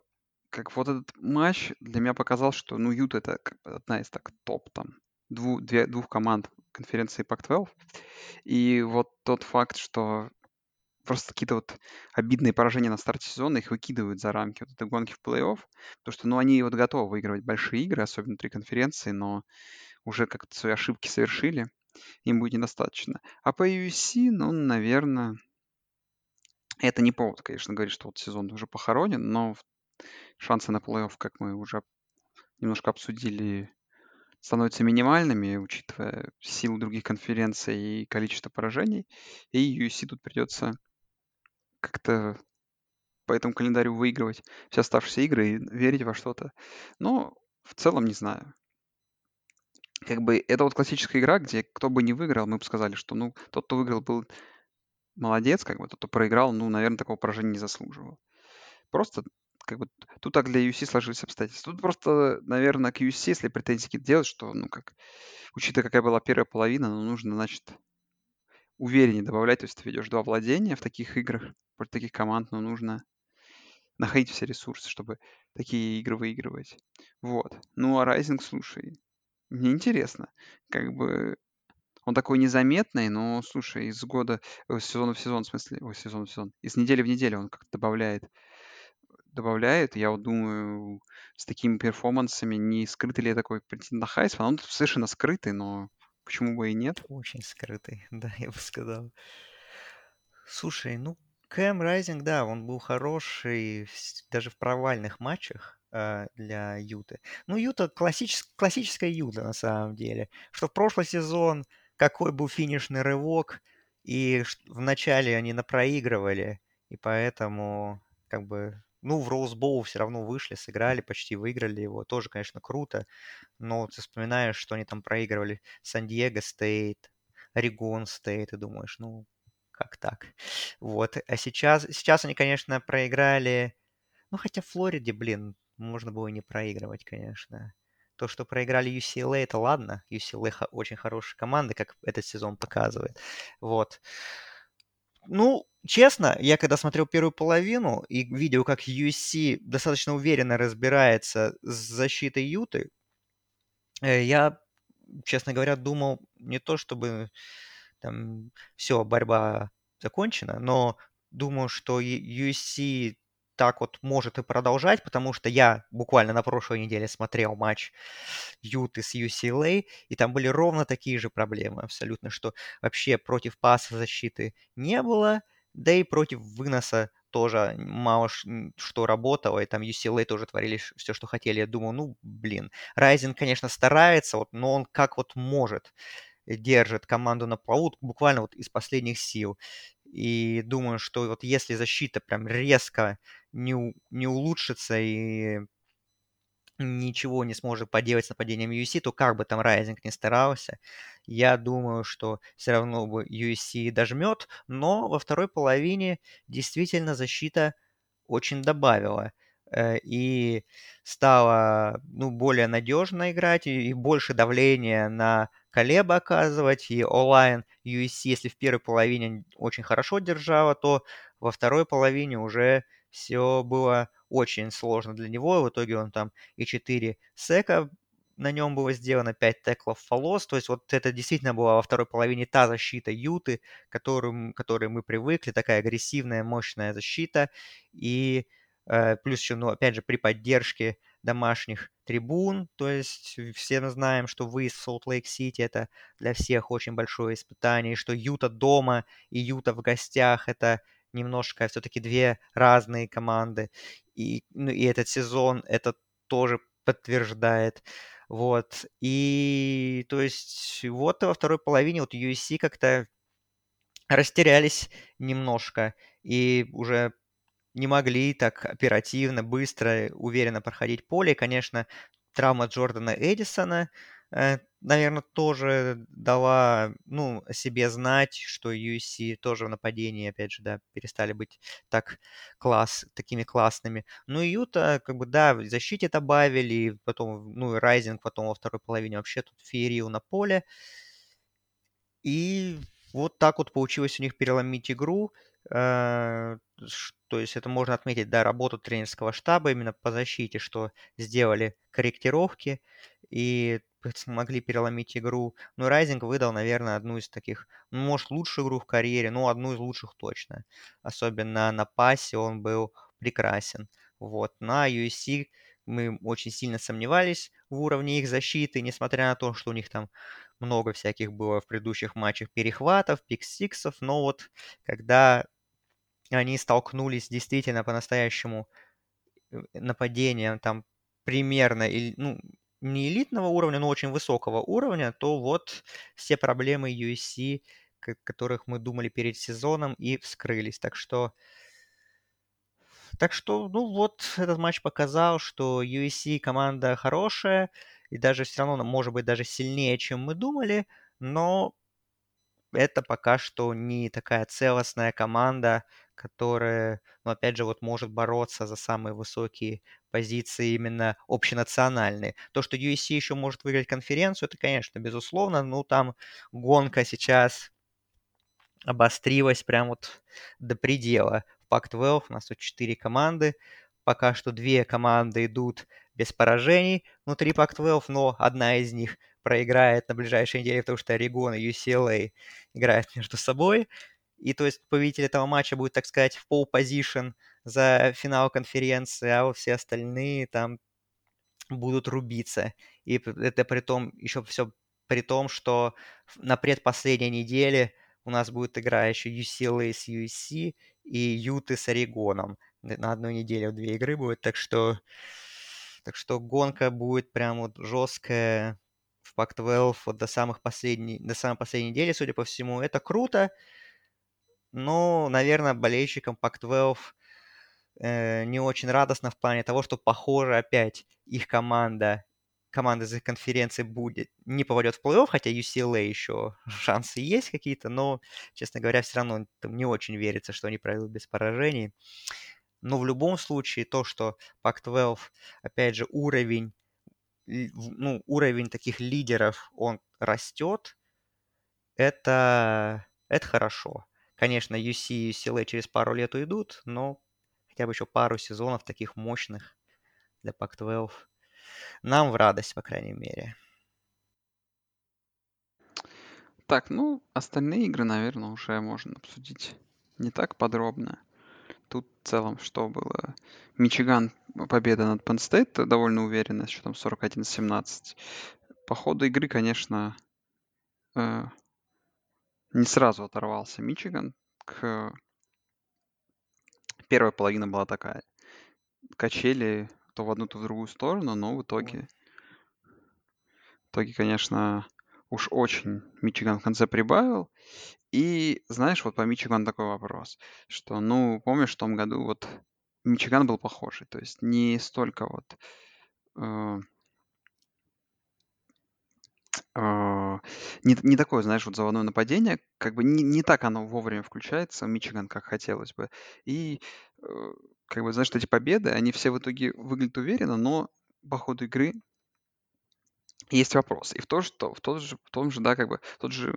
как вот этот матч для меня показал, что, ну, Юта это одна из так топ там двух, две, двух команд конференции Pac-12. И вот тот факт, что просто какие-то вот обидные поражения на старте сезона, их выкидывают за рамки вот этой гонки в плей-офф, потому что, ну, они вот готовы выигрывать большие игры, особенно внутри конференции, но уже как-то свои ошибки совершили, им будет недостаточно. А по USC, ну, наверное, это не повод, конечно, говорить, что вот сезон уже похоронен, но шансы на плей-офф, как мы уже немножко обсудили, становятся минимальными, учитывая силу других конференций и количество поражений. И USC тут придется как-то по этому календарю выигрывать все оставшиеся игры и верить во что-то. Но в целом не знаю. Как бы это вот классическая игра, где кто бы не выиграл, мы бы сказали, что ну тот, кто выиграл, был молодец, как бы тот, кто проиграл, ну, наверное, такого поражения не заслуживал. Просто как бы тут так для UC сложились обстоятельства. Тут просто, наверное, к UC, если претензии делать, что, ну, как, учитывая, какая была первая половина, ну, нужно, значит, увереннее добавлять. То есть ты ведешь два владения в таких играх против таких команд, но нужно находить все ресурсы, чтобы такие игры выигрывать. Вот. Ну, а Rising, слушай, мне интересно. Как бы он такой незаметный, но, слушай, из года, э, сезона в сезон, в смысле, ой, сезон в сезон, из недели в неделю он как-то добавляет добавляет. Я вот думаю, с такими перформансами не скрытый ли такой претендент на Хайсман? Он совершенно скрытый, но почему бы и нет? Очень скрытый, да, я бы сказал. Слушай, ну, Кэм Райзинг, да, он был хороший даже в провальных матчах э, для Юты. Ну, Юта классичес, классическая Юта на самом деле. Что в прошлый сезон, какой был финишный рывок, и в начале они напроигрывали, и поэтому как бы ну, в Роузбоу все равно вышли, сыграли, почти выиграли его. Тоже, конечно, круто. Но ты вспоминаешь, что они там проигрывали Сан-Диего Стейт, Орегон Стейт, и думаешь, ну, как так? Вот. А сейчас, сейчас они, конечно, проиграли... Ну, хотя в Флориде, блин, можно было и не проигрывать, конечно. То, что проиграли UCLA, это ладно. UCLA очень хорошая команда, как этот сезон показывает. Вот. Ну, честно, я когда смотрел первую половину и видел, как USC достаточно уверенно разбирается с защитой Юты, э, я, честно говоря, думал не то, чтобы там все, борьба закончена, но думаю, что USC так вот может и продолжать, потому что я буквально на прошлой неделе смотрел матч Юты с UCLA, и там были ровно такие же проблемы абсолютно, что вообще против паса защиты не было, да и против выноса тоже мало что работало, и там UCLA тоже творили все, что хотели. Я думаю, ну, блин, Райзен, конечно, старается, вот, но он как вот может держит команду на плаву буквально вот из последних сил. И думаю, что вот если защита прям резко не, не улучшится и ничего не сможет поделать с нападением USC, то как бы там Райзинг не старался, я думаю, что все равно бы USC дожмет, но во второй половине действительно защита очень добавила и стала ну, более надежно играть и, больше давления на Колеба оказывать, и онлайн USC, если в первой половине очень хорошо держала, то во второй половине уже все было очень сложно для него. В итоге он там и 4 сека на нем было сделано 5 теклов фолос. То есть вот это действительно была во второй половине та защита Юты, которым, которой мы привыкли. Такая агрессивная, мощная защита. И э, плюс еще, ну, опять же, при поддержке домашних трибун. То есть все мы знаем, что выезд в Солт-Лейк-Сити это для всех очень большое испытание, и что Юта дома и Юта в гостях это немножко все-таки две разные команды. И, ну, и этот сезон это тоже подтверждает. Вот. И то есть вот во второй половине вот USC как-то растерялись немножко и уже не могли так оперативно, быстро, уверенно проходить поле. конечно, травма Джордана Эдисона, э, наверное, тоже дала, ну, себе знать, что USC тоже в нападении, опять же, да, перестали быть так класс, такими классными. Ну, и Юта, как бы, да, в защите добавили, и потом, ну, и Райзинг потом во второй половине вообще тут феерил на поле. И вот так вот получилось у них переломить игру. Э, то есть это можно отметить, да, работу тренерского штаба именно по защите, что сделали корректировки и смогли переломить игру. Ну, Райзинг выдал, наверное, одну из таких, ну, может, лучшую игру в карьере, ну, одну из лучших точно. Особенно на пасе он был прекрасен. Вот. На USC мы очень сильно сомневались в уровне их защиты, несмотря на то, что у них там много всяких было в предыдущих матчах перехватов, пиксиксов, но вот когда они столкнулись действительно по-настоящему э, нападением там примерно, ну, не элитного уровня, но очень высокого уровня, то вот все проблемы USC, которых мы думали перед сезоном, и вскрылись. Так что так что, ну вот, этот матч показал, что USC команда хорошая, и даже все равно, может быть, даже сильнее, чем мы думали, но это пока что не такая целостная команда, которая, ну, опять же, вот может бороться за самые высокие позиции именно общенациональные. То, что USC еще может выиграть конференцию, это, конечно, безусловно, ну, там гонка сейчас обострилась прям вот до предела. В Pac-12 у нас тут 4 команды, пока что две команды идут без поражений внутри Pac-12, но одна из них проиграет на ближайшей неделе, потому что Орегон и UCLA играют между собой. И то есть победитель этого матча будет, так сказать, в пол позишн за финал конференции, а все остальные там будут рубиться. И это при том, еще все при том, что на предпоследней неделе у нас будет игра еще UCLA с USC и Юты с Орегоном. На одной неделе две игры будет, так что, так что гонка будет прям вот жесткая в Pac-12 вот до, самых последней, до самой последней недели, судя по всему. Это круто, но, наверное, болельщикам Pac-12 э, не очень радостно в плане того, что, похоже, опять их команда команда из их конференции будет, не попадет в плей-офф, хотя UCLA еще шансы есть какие-то, но, честно говоря, все равно там не очень верится, что они пройдут без поражений. Но в любом случае то, что Pac-12, опять же, уровень, ну, уровень таких лидеров, он растет, это, это хорошо. Конечно, UC и UCLA через пару лет уйдут, но хотя бы еще пару сезонов таких мощных для Pac-12 нам в радость, по крайней мере. Так, ну, остальные игры, наверное, уже можно обсудить не так подробно. Тут в целом что было? Мичиган, победа над State довольно уверенно, с счетом 41-17. По ходу игры, конечно, э, не сразу оторвался Мичиган. К... Первая половина была такая. Качели то в одну, то в другую сторону, но в итоге, в итоге, конечно, уж очень Мичиган в конце прибавил. И знаешь, вот по Мичигану такой вопрос, что, ну, помнишь, в том году вот Мичиган был похожий, то есть не столько вот э, э, не, не такое, знаешь, вот заводное нападение, как бы не, не так оно вовремя включается, Мичиган, как хотелось бы. И э, как бы, знаешь, эти победы, они все в итоге выглядят уверенно, но по ходу игры есть вопрос. И в, то, что, в, тот же, в том же, да, как бы, тот же,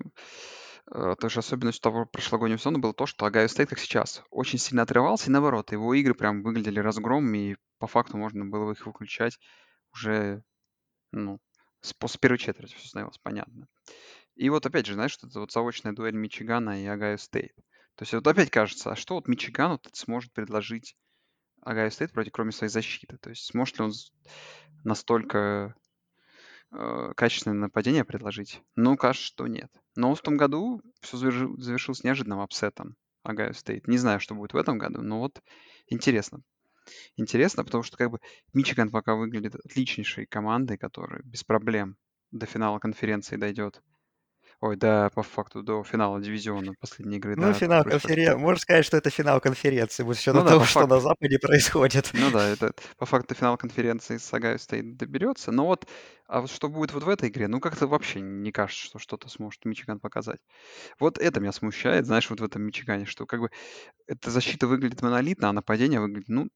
э, той же особенностью того прошлогоднего сезона было то, что Огайо Стейт, как сейчас, очень сильно отрывался, и наоборот, его игры прям выглядели разгромом, и по факту можно было их выключать уже, ну, с, после первой четверти все становилось понятно. И вот опять же, знаешь, это вот заочная дуэль Мичигана и Огайо Стейт. То есть вот опять кажется, а что вот Мичиган вот сможет предложить Огайо Стейт против, кроме своей защиты? То есть сможет ли он настолько э, качественное нападение предложить? Ну, кажется, что нет. Но в том году все завершилось неожиданным апсетом Огайо Стейт. Не знаю, что будет в этом году, но вот интересно. Интересно, потому что как бы Мичиган пока выглядит отличнейшей командой, которая без проблем до финала конференции дойдет. Ой, да, по факту до финала дивизиона последней игры, Ну, да, финал конференции. Можно сказать, что это финал конференции, с учетом Ну да, того, по что на факту. Западе происходит. Ну да, это по факту финал конференции с Огайо Стейт доберется. Но вот, а вот что будет вот в этой игре, ну как-то вообще не кажется, что что-то сможет Мичиган показать. Вот это меня смущает, знаешь, вот в этом Мичигане, что как бы эта защита выглядит монолитно, а нападение выглядит, ну,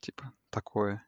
типа, такое.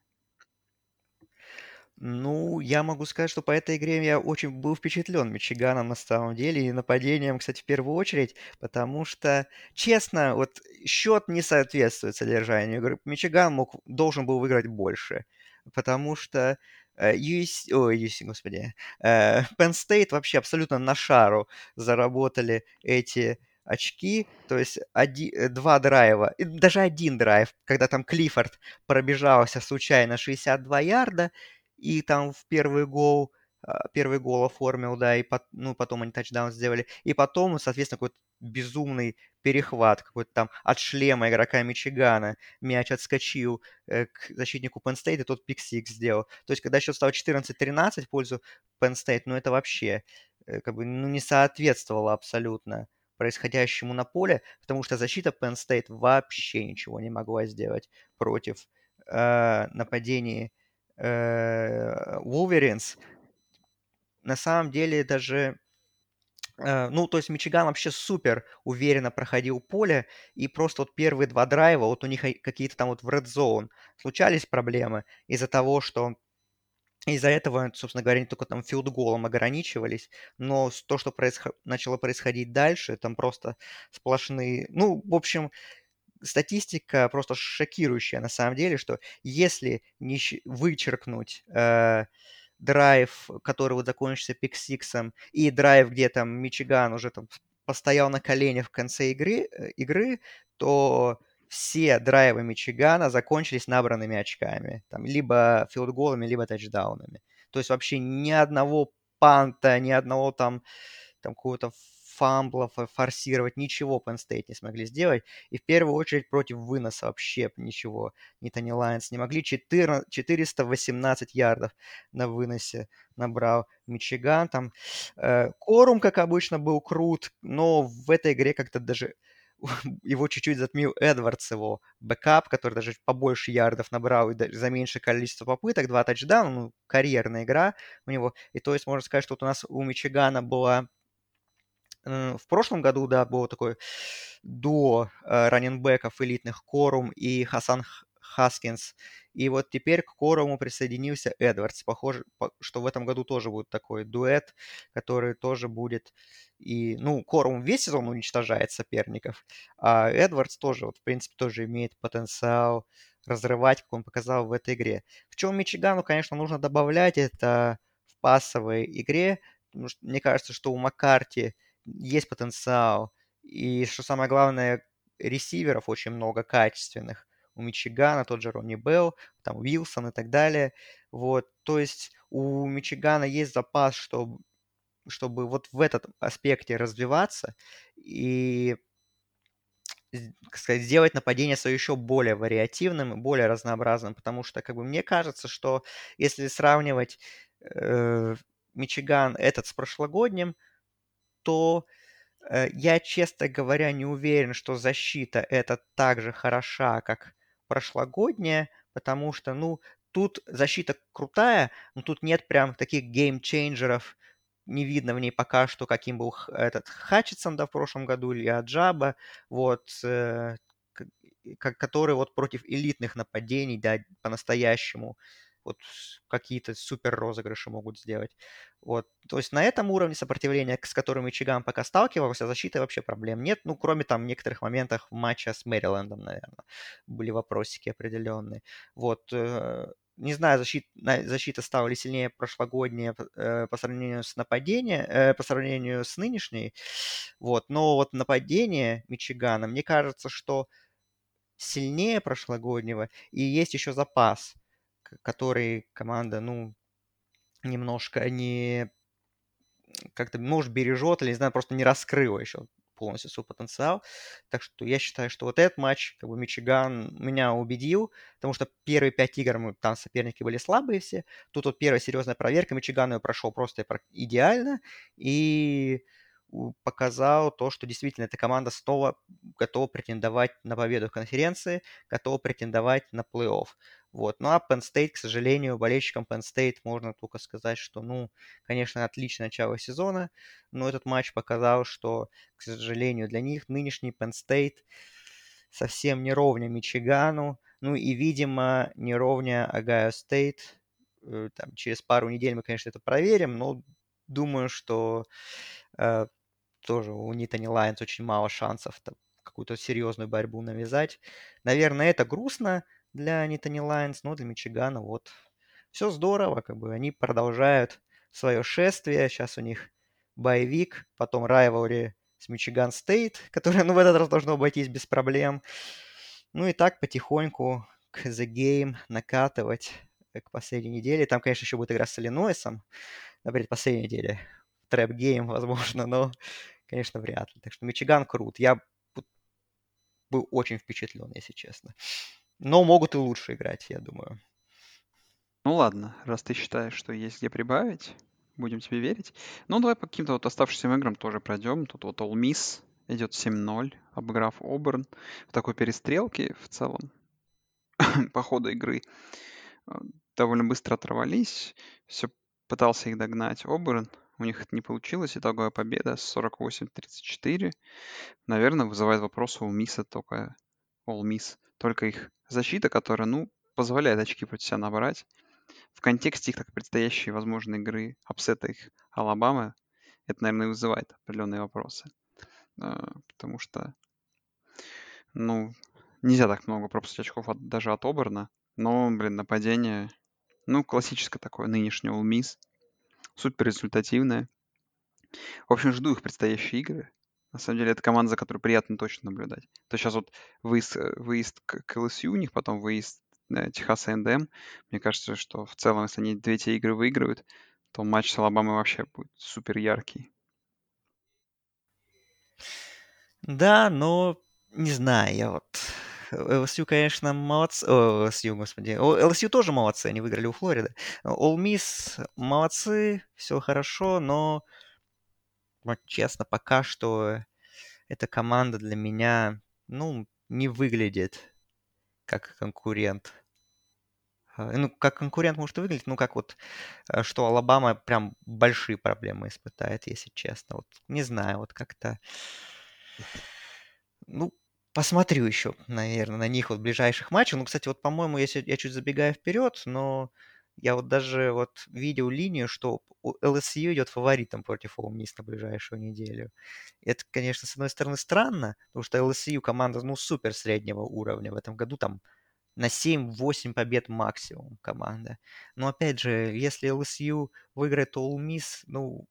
Ну, я могу сказать, что по этой игре я очень был впечатлен Мичиганом на самом деле, и нападением, кстати, в первую очередь, потому что, честно, вот счет не соответствует содержанию игры. Мичиган мог, должен был выиграть больше, потому что э, USC, ой, USC, господи, э, Penn State вообще абсолютно на шару заработали эти очки, то есть оди, э, два драйва, даже один драйв, когда там Клиффорд пробежался случайно 62 ярда, и там в первый гол, а, первый гол оформил, да, и пот, ну, потом они тачдаун сделали. И потом, соответственно, какой-то безумный перехват какой-то там от шлема игрока Мичигана. Мяч отскочил э, к защитнику Penn и тот пик-сикс сделал. То есть, когда счет стал 14-13 в пользу Penn State, ну, это вообще э, как бы, ну, не соответствовало абсолютно происходящему на поле, потому что защита Penn State вообще ничего не могла сделать против э, нападений э, Wolverines, на самом деле даже э, ну, то есть Мичиган вообще супер уверенно проходил поле, и просто вот первые два драйва, вот у них какие-то там вот в Red Zone случались проблемы из-за того, что из-за этого, собственно говоря, они только там филдголом ограничивались, но то, что происход... начало происходить дальше, там просто сплошные... Ну, в общем, статистика просто шокирующая на самом деле, что если не вычеркнуть э, драйв, который вот закончится пик-сиксом, и драйв, где там Мичиган уже там постоял на коленях в конце игры, э, игры то все драйвы Мичигана закончились набранными очками. Там, либо филдголами, либо тачдаунами. То есть вообще ни одного панта, ни одного там, там какого-то фамблов, форсировать, ничего Penn State не смогли сделать. И в первую очередь против выноса вообще ничего Нитани Лайонс не могли. 4, 418 ярдов на выносе набрал Мичиган. Там э, Корум, как обычно, был крут, но в этой игре как-то даже его чуть-чуть затмил Эдвардс, его бэкап, который даже побольше ярдов набрал и за меньшее количество попыток, два тачдауна, ну, карьерная игра у него. И то есть можно сказать, что вот у нас у Мичигана была в прошлом году, да, было такое до э, раненбеков элитных Корум и Хасан Хаскинс. И вот теперь к Коруму присоединился Эдвардс. Похоже, что в этом году тоже будет такой дуэт, который тоже будет... И, ну, Корум весь сезон уничтожает соперников, а Эдвардс тоже, вот, в принципе, тоже имеет потенциал разрывать, как он показал в этой игре. В чем Мичигану, конечно, нужно добавлять, это в пассовой игре. Мне кажется, что у Маккарти есть потенциал. И что самое главное, ресиверов очень много качественных. У Мичигана тот же Ронни Белл, там Уилсон и так далее. Вот, то есть у Мичигана есть запас, чтобы, чтобы вот в этом аспекте развиваться и сказать, сделать нападение свое еще более вариативным, более разнообразным, потому что, как бы, мне кажется, что если сравнивать э, Мичиган этот с прошлогодним, то э, я, честно говоря, не уверен, что защита это так же хороша, как прошлогодняя, потому что, ну, тут защита крутая, но тут нет прям таких геймчейнджеров, не видно в ней пока что, каким был этот Хатчинсон да, в прошлом году или Аджаба, вот, э, который вот против элитных нападений, да, по-настоящему вот какие-то супер розыгрыши могут сделать. Вот. То есть на этом уровне сопротивления, с которым Ичиган пока сталкивался, защиты вообще проблем нет. Ну, кроме там некоторых моментах матча с Мэрилендом, наверное, были вопросики определенные. Вот. Э, не знаю, защита, защита стала ли сильнее прошлогодняя э, по сравнению с нападением, э, по сравнению с нынешней. Вот. Но вот нападение Мичигана, мне кажется, что сильнее прошлогоднего, и есть еще запас который команда, ну, немножко не как-то, может, бережет или, не знаю, просто не раскрыла еще полностью свой потенциал. Так что я считаю, что вот этот матч, как бы Мичиган меня убедил, потому что первые пять игр мы, там соперники были слабые все. Тут вот первая серьезная проверка, Мичиган ее прошел просто идеально. И показал то, что действительно эта команда снова готова претендовать на победу в конференции, готова претендовать на плей-офф. Вот. Ну а Penn State, к сожалению, болельщикам Penn State можно только сказать, что, ну, конечно, отличное начало сезона, но этот матч показал, что, к сожалению, для них нынешний Penn State совсем не ровня Мичигану, ну и, видимо, не ровня Огайо State. Э, там, через пару недель мы, конечно, это проверим, но думаю, что э, тоже у Nittany Lions очень мало шансов какую-то серьезную борьбу навязать. Наверное, это грустно для Nittany Lions, но для Мичигана вот все здорово, как бы они продолжают свое шествие. Сейчас у них bye week, потом rivalry с Мичиган Стейт, которое, ну, в этот раз должно обойтись без проблем. Ну и так потихоньку к The Game накатывать к последней неделе. Там, конечно, еще будет игра с Иллинойсом на предпоследней неделе. Trap game, возможно, но, конечно, вряд ли. Так что Мичиган крут. Я был очень впечатлен, если честно. Но могут и лучше играть, я думаю. Ну ладно, раз ты считаешь, что есть где прибавить, будем тебе верить. Ну, давай по каким-то вот оставшимся играм тоже пройдем. Тут вот Ole Miss идет 7-0, обыграв Оберн в такой перестрелке в целом по ходу игры. Э, довольно быстро оторвались, все пытался их догнать Оберн, у них это не получилось, итоговая победа 48-34. Наверное, вызывает вопрос у Миса только Ole Miss, только их защита, которая, ну, позволяет очки против себя набрать. В контексте их так предстоящей возможной игры, upset а их Алабамы, это, наверное, вызывает определенные вопросы. А, потому что, ну, нельзя так много пропустить очков от, даже от Оберна. Но, блин, нападение, ну, классическое такое, нынешнее Miss. Супер результативное. В общем, жду их предстоящие игры. На самом деле, это команда, за которой приятно точно наблюдать. То сейчас вот выезд, э, выезд к, LSU у них, потом выезд э, Техас A&M. Мне кажется, что в целом, если они две те игры выиграют, то матч с Алабамой вообще будет супер яркий. Да, но не знаю, я вот... LSU, конечно, молодцы. О, LSU, господи. LSU тоже молодцы, они выиграли у Флориды. All Miss молодцы, все хорошо, но вот честно, пока что эта команда для меня, ну, не выглядит как конкурент. А, ну, как конкурент может выглядеть, ну, как вот, э, что Алабама прям большие проблемы испытает, если честно. Вот, не знаю, вот как-то... Ну, посмотрю еще, наверное, на них вот ближайших матчах. Ну, кстати, вот, по-моему, если я чуть забегаю вперед, но я вот даже вот видел линию, что LSU идет фаворитом против Ole Miss на ближайшую неделю. Это, конечно, с одной стороны странно, потому что LSU команда, ну, супер среднего уровня в этом году, там на 7-8 побед максимум команда. Но опять же, если LSU выиграет Ole Miss, ну,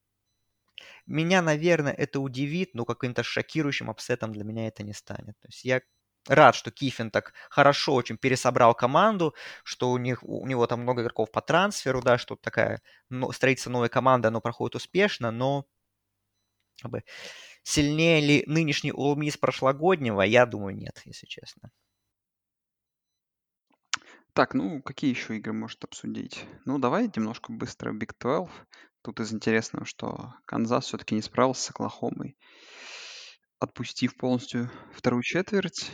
меня, наверное, это удивит, но каким-то шокирующим upset ом для меня это не станет. То есть я рад, что Кифин так хорошо очень пересобрал команду, что у, них, у него там много игроков по трансферу, да, что такая ну, строительство новой команды, оно проходит успешно, но как бы, сильнее ли нынешний Miss прошлогоднего, я думаю, нет, если честно. Так, ну, какие еще игры может обсудить? Ну, давай немножко быстро Big 12. Тут из интересного, что Канзас все-таки не справился с Оклахомой, отпустив полностью вторую четверть.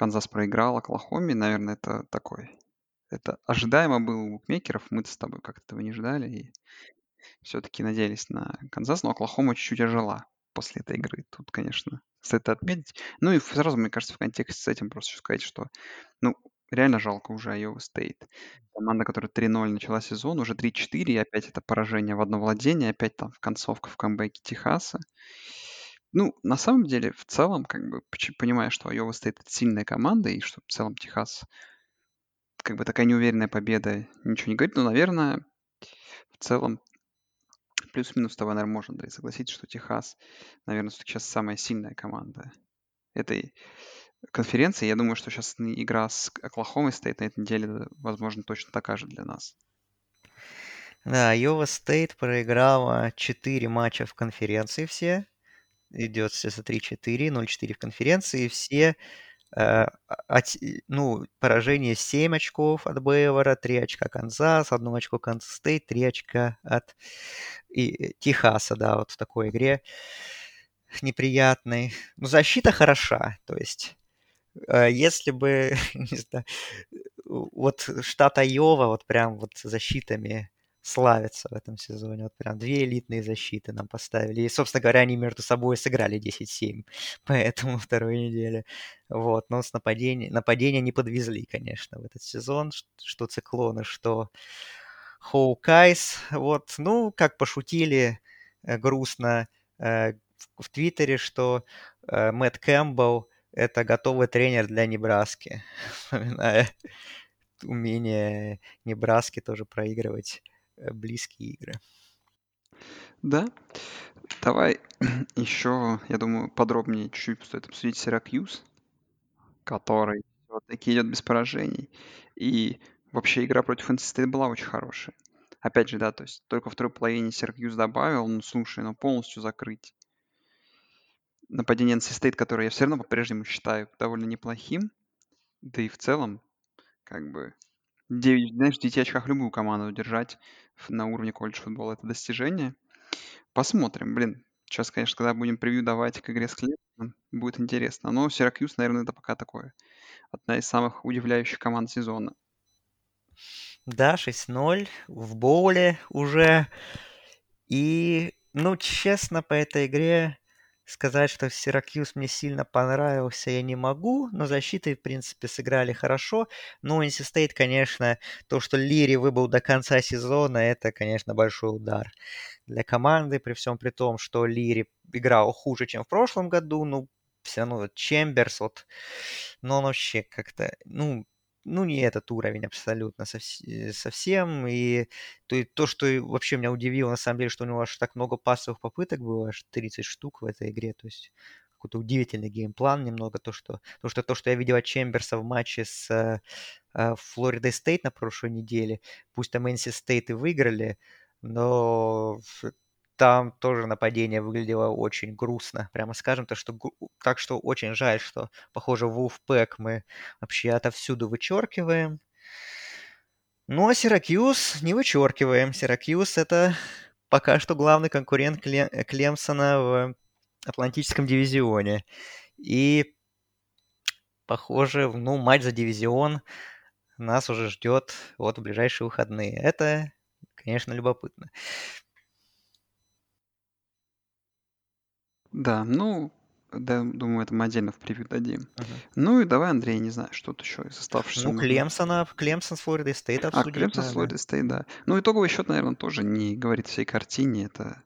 Канзас проиграл Оклахоме, наверное, это такой. Это ожидаемо было у букмекеров, мы с тобой как-то этого не ждали и все-таки надеялись на Канзас, но Оклахома чуть-чуть ожила после этой игры. Тут, конечно, стоит отметить. Ну и сразу, мне кажется, в контексте с этим просто сказать, что ну, реально жалко уже Iowa State. Команда, которая 3-0 начала сезон, уже 3-4, и опять это поражение в одно владение, опять там в концовка в камбэке Техаса. Ну, на самом деле, в целом, как бы, понимая, что Айова стоит сильная команда, и что в целом Техас, как бы такая неуверенная победа, ничего не говорит, но, наверное, в целом, плюс-минус с тобой, наверное, можно, да, и согласиться, что Техас, наверное, все-таки сейчас самая сильная команда этой конференции. Я думаю, что сейчас игра с Оклахомой стоит на этой неделе, возможно, точно такая же для нас. Да, Айова Стейт проиграла 4 матча в конференции все идет сейчас 3-4, 0-4 в конференции. Все Э, от, ну, поражение 7 очков от Бейлора, 3 очка Канзас, 1 очко Канзас Стейт, 3 очка от и, Техаса, да, вот в такой игре неприятной. Но защита хороша, то есть э, если бы, не знаю, вот штат Айова вот прям вот защитами славится в этом сезоне. Вот прям две элитные защиты нам поставили. И, собственно говоря, они между собой сыграли 10-7 по-моему на второй неделе. Вот. Но с нападения, нападения не подвезли, конечно, в этот сезон. Что циклоны, что Hawkeyes. Вот. Ну, как пошутили э, грустно э, в, Твиттере, что э, Мэтт Кэмпбелл это готовый тренер для Небраски, вспоминая умение Небраски тоже проигрывать близкие игры. Да. Давай еще, я думаю, подробнее чуть-чуть стоит обсудить Сиракьюз, который вот-таки идет без поражений. И вообще игра против NC была очень хорошая. Опять же, да, то есть только в второй половине Сиракьюз добавил, ну, слушай, ну, полностью закрыть нападение NC State, которое я все равно по-прежнему считаю довольно неплохим, да и в целом, как бы, 9, знаешь, в 9 очках любую команду держать на уровне колледж футбола это достижение. Посмотрим, блин. Сейчас, конечно, когда будем превью давать к игре с Клемсоном, будет интересно. Но Сиракьюз, наверное, это пока такое. Одна из самых удивляющих команд сезона. Да, 6-0 в боуле уже. И, ну, честно, по этой игре Сказать, что Сиракьюз мне сильно понравился, я не могу, но защитой, в принципе, сыграли хорошо. Ну, NC State, конечно, то, что Лири выбыл до конца сезона, это, конечно, большой удар для команды, при всем при том, что Лири играл хуже, чем в прошлом году, ну, все равно Чемберс, вот, но он вообще как-то, ну, ну, не этот уровень абсолютно э, совсем. И то, и то, что вообще меня удивило, на самом деле, что у него аж так много пассовых попыток было, аж 30 штук в этой игре. То есть какой-то удивительный game plan немного. То, что, то, что, то, что я видел от Чемберса в матче с э, Флоридой Стейт на прошлой неделе, пусть там NC Стейт и выиграли, но там тоже нападение выглядело очень грустно, прямо скажем, то, что, так что очень жаль, что, похоже, Wolfpack мы вообще отовсюду вычеркиваем. Ну, а Сиракьюз не вычеркиваем. Сиракьюз — это пока что главный конкурент Клемсона в Атлантическом дивизионе. И, похоже, ну, матч за дивизион нас уже ждет вот в ближайшие выходные. Это, конечно, любопытно. Да, ну, да, думаю, это мы отдельно в превью дадим. Мгм. Ну и давай, Андрей, не знаю, что-то еще из оставшихся Ну, Клемсона, Клемсон с Флорида Стейт А, Клемсон с Флорида Стейт, да. Ну, итоговый счет, наверное, тоже не говорит всей картине. Это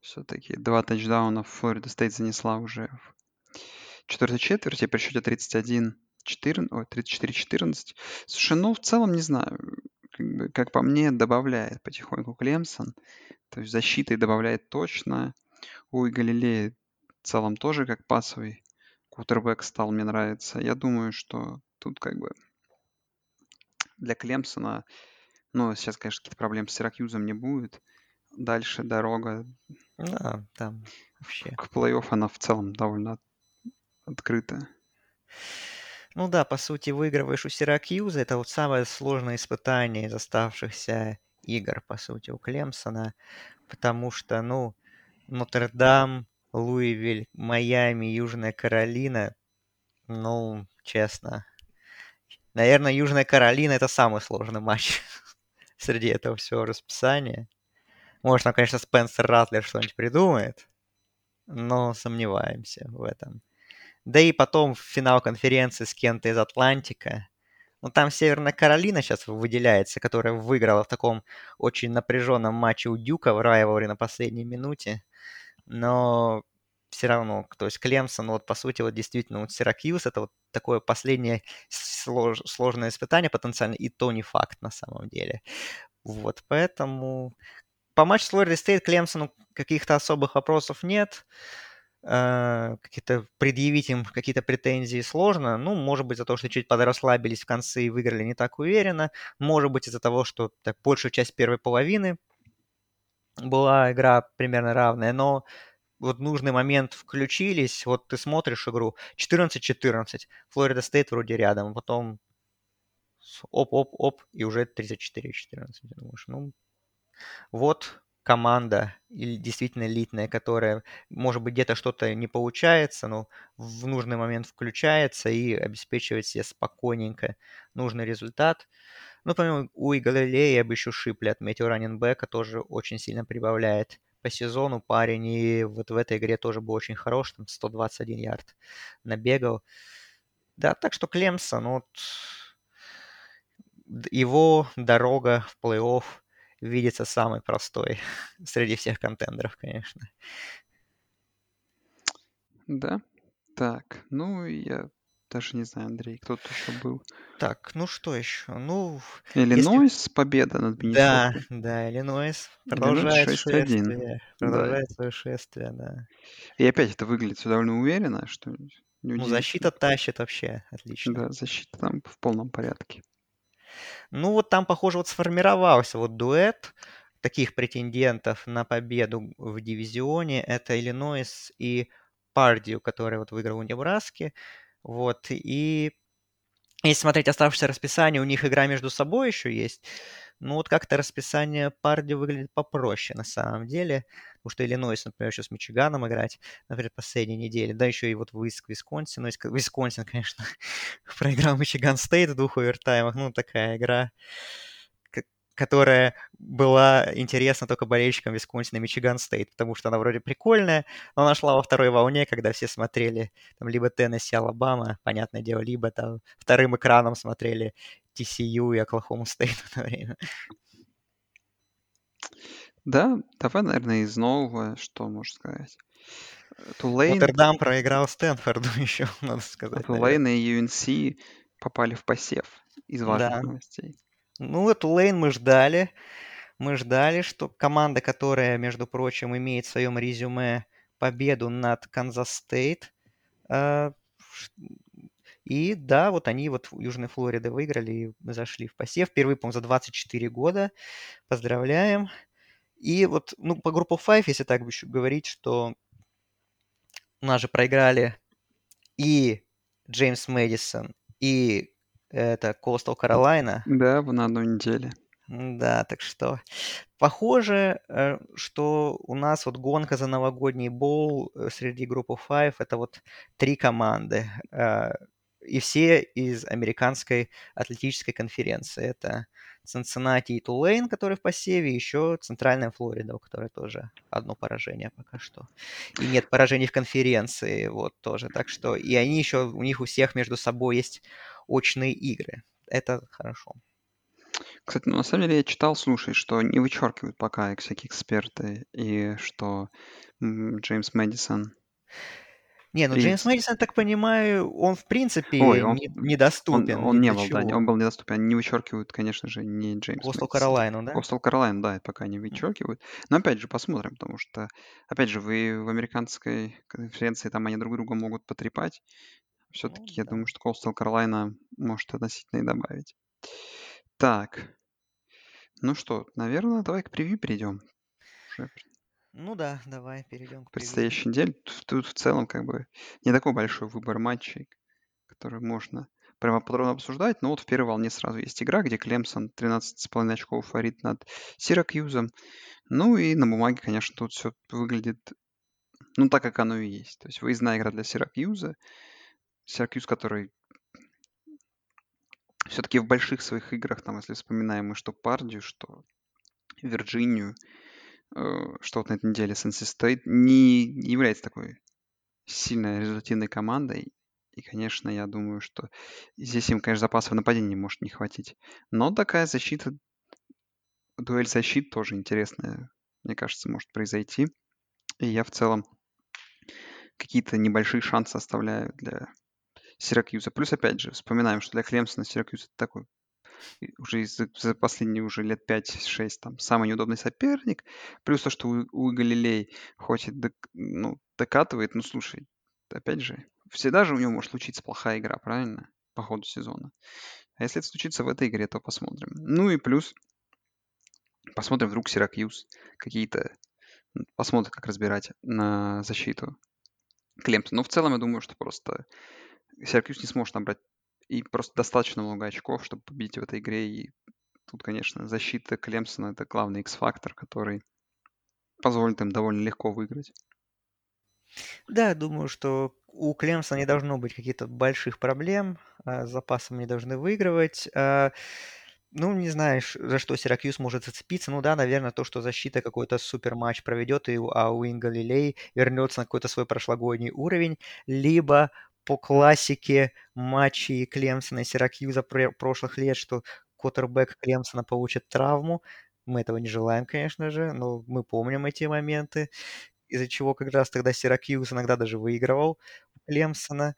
все-таки два тачдауна Флорида Стейт занесла уже в четвертой четверти при счете 31 14, ой, 34-14. Слушай, ну, в целом, не знаю, как, бы, как по мне, добавляет потихоньку Клемсон. То есть защитой добавляет точно. Ой, Галилея в целом тоже как пасовый кутербэк стал, мне нравится. Я думаю, что тут как бы для Клемсона, ну, сейчас, конечно, какие-то проблемы с Сиракьюзом не будет. Дальше дорога Да, там вообще. к плей-офф, она в целом довольно открыта. Ну да, по сути, выигрываешь у Сиракьюза. Это вот самое сложное испытание из оставшихся игр, по сути, у Клемсона. Потому что, ну, Нотр-Дам, Луивиль, Майами, Южная Каролина. Ну, честно. Наверное, Южная Каролина это самый сложный матч среди этого всего расписания. Может, там, конечно, Спенсер Ратлер что-нибудь придумает, но сомневаемся в этом. Да и потом финал конференции с кем-то из Атлантика. Ну, там Северная Каролина сейчас выделяется, которая выиграла в таком очень напряженном матче у Дюка в Райворе на последней минуте но все равно, то есть Клемсон, вот по сути, вот действительно, вот Сиракьюз, это вот такое последнее слож, сложное испытание потенциально, и то не факт на самом деле. Вот, поэтому по матчу с Флорида Стейт Клемсону каких-то особых вопросов нет. Uh, какие-то предъявить им какие-то претензии сложно. Ну, может быть, за то, что чуть подрасслабились в конце и выиграли не так уверенно. Может быть, из-за того, что так, большую часть первой половины была игра примерно равная, но вот нужный момент включились, вот ты смотришь игру, 14-14, Флорида Стейт вроде рядом, потом оп-оп-оп, и уже 34-14. Думаешь, ну, вот команда или действительно элитная, которая, может быть, где-то что-то не получается, но в нужный момент включается и обеспечивает себе спокойненько нужный результат. Ну, помимо у Галилея я бы еще Шипли отметил, раненбека тоже очень сильно прибавляет по сезону парень, и вот в этой игре тоже был очень хорош, там 121 ярд набегал. Да, так что Клемсон, вот его дорога в плей-офф видится самой простой среди всех контендеров, конечно. Да. Так, ну я даже не знаю, Андрей, кто тут еще был. Так, ну что еще? Ну, Иллинойс, если... победа над Миннесотой. Да, да, Иллинойс продолжает шествие. Продолжает да. свое шествие, да. И опять это выглядит все довольно уверенно, что Ну, защита тащит вообще, отлично. Да, защита там в полном порядке. Ну, вот там, похоже, вот сформировался вот дуэт таких претендентов на победу в дивизионе. Это Иллинойс и Пердью, который вот выиграл у Небраски. Вот, и если смотреть оставшееся расписание, у них игра между собой еще есть. Ну, вот как-то расписание Пердью выглядит попроще на самом деле. Потому что Иллинойс, например, еще с Мичиганом играть на предпоследней неделе. Да, еще и вот выиск Висконсин. Ну, Висконсин, конечно, проиграл Мичиган Стейт в двух овертаймах. Ну, такая игра которая была интересна только болельщикам Висконсина и Мичиган Стейт, потому что она вроде прикольная, но она шла во второй волне, когда все смотрели там либо Теннесси, Алабама, понятное дело, либо там вторым экраном смотрели TCU и Оклахому Стейт в это время. Да, давай, наверное, из нового, что можно сказать. Тулейн... Нотр-Дам проиграл Стэнфорду еще, надо сказать. Тулейн и UNC попали в посев из важных да. новостей. Ну, Тулейн мы ждали. Мы ждали, что команда, которая, между прочим, имеет в своем резюме победу над Канзас Стейт. А, и да, вот они вот Южной Флориде выиграли и зашли в посев. Впервые, по-моему, за 24 года. Поздравляем. И вот, ну, по группу 5, если так еще говорить, что у нас же проиграли и Джеймс Мэдисон, и это Coastal Carolina. Да, на одной неделе. Да, так что похоже, э, что у нас вот гонка за новогодний боул э, среди группы 5 это вот три команды. Э, и все из американской атлетической конференции. Это Цинциннати и Тулейн, которые в посеве, и еще Центральная Флорида, у которой тоже одно поражение пока что. И нет поражений в конференции, вот тоже. Так что и они еще, у них у всех между собой есть очные игры. Это хорошо. Кстати, ну, на самом деле я читал, слушай, что не вычеркивают пока всякие эксперты, и что Джеймс Мэдисон не, ну Джеймс Мэдисон, так понимаю, он в принципе Ой, он, не, недоступен. Он, он не был, да, он был недоступен. Они не вычеркивают, конечно же, не Джеймс Костел Каролайну, да? Костел Каролайну, да, пока не вычеркивают. Но опять же, посмотрим, потому что, опять же, вы в американской конференции, там они друг друга могут потрепать. Все-таки ну, я да. думаю, что Coastal Carolina может относительно и добавить. Так. Ну что, наверное, давай к превью перейдем. Ну да, давай перейдем к предстоящей неделе. Тут, тут в целом как бы не такой большой выбор матчей, который можно прямо подробно обсуждать. Но вот в первой волне сразу есть игра, где Клемсон 13,5 очков фаворит над Сиракьюзом. Ну и на бумаге, конечно, тут все выглядит, ну, так, как оно и есть. То есть выездная игра для Сиракьюза. Сиракьюз, который все-таки в больших своих играх, там, если вспоминаем мы что Пардию, что Вирджинию, э, что вот на этой неделе NC State, не является такой сильной результативной командой. И, конечно, я думаю, что здесь им, конечно, запасов нападения может не хватить. Но такая защита, дуэль защит тоже интересная, мне кажется, может произойти. И я в целом какие-то небольшие шансы оставляю для Сиракьюза. Плюс, опять же, вспоминаем, что для Клемсона Сиракьюз это такой уже за, за последние уже лет 5-6 там самый неудобный соперник. Плюс то, что у, у Галилей хоть и док, ну, докатывает, ну слушай, опять же, всегда же у него может случиться плохая игра, правильно? По ходу сезона. А если это случится в этой игре, то посмотрим. Ну и плюс посмотрим вдруг Сиракьюз какие-то Посмотрим, как разбирать на защиту Клемсон. Но в целом я думаю, что просто Сиракьюз не сможет набрать и просто достаточно много очков, чтобы победить в этой игре. И тут, конечно, защита Клемсона — это главный X-фактор, который позволит им довольно легко выиграть. Да, думаю, что у Клемсона не должно быть каких-то больших проблем, а, с запасом не должны выигрывать. А, ну, не знаешь, за что Сиракьюз может зацепиться. Ну да, наверное, то, что защита какой-то супер матч проведет, и, а Уин Галилей вернется на какой-то свой прошлогодний уровень, либо по классике матчей Клемсона и Сиракьюза прошлых лет, что квотербек Клемсона получит травму. Мы этого не желаем, конечно же, но мы помним эти моменты, из-за чего как раз тогда Сиракьюз иногда даже выигрывал у Клемсона.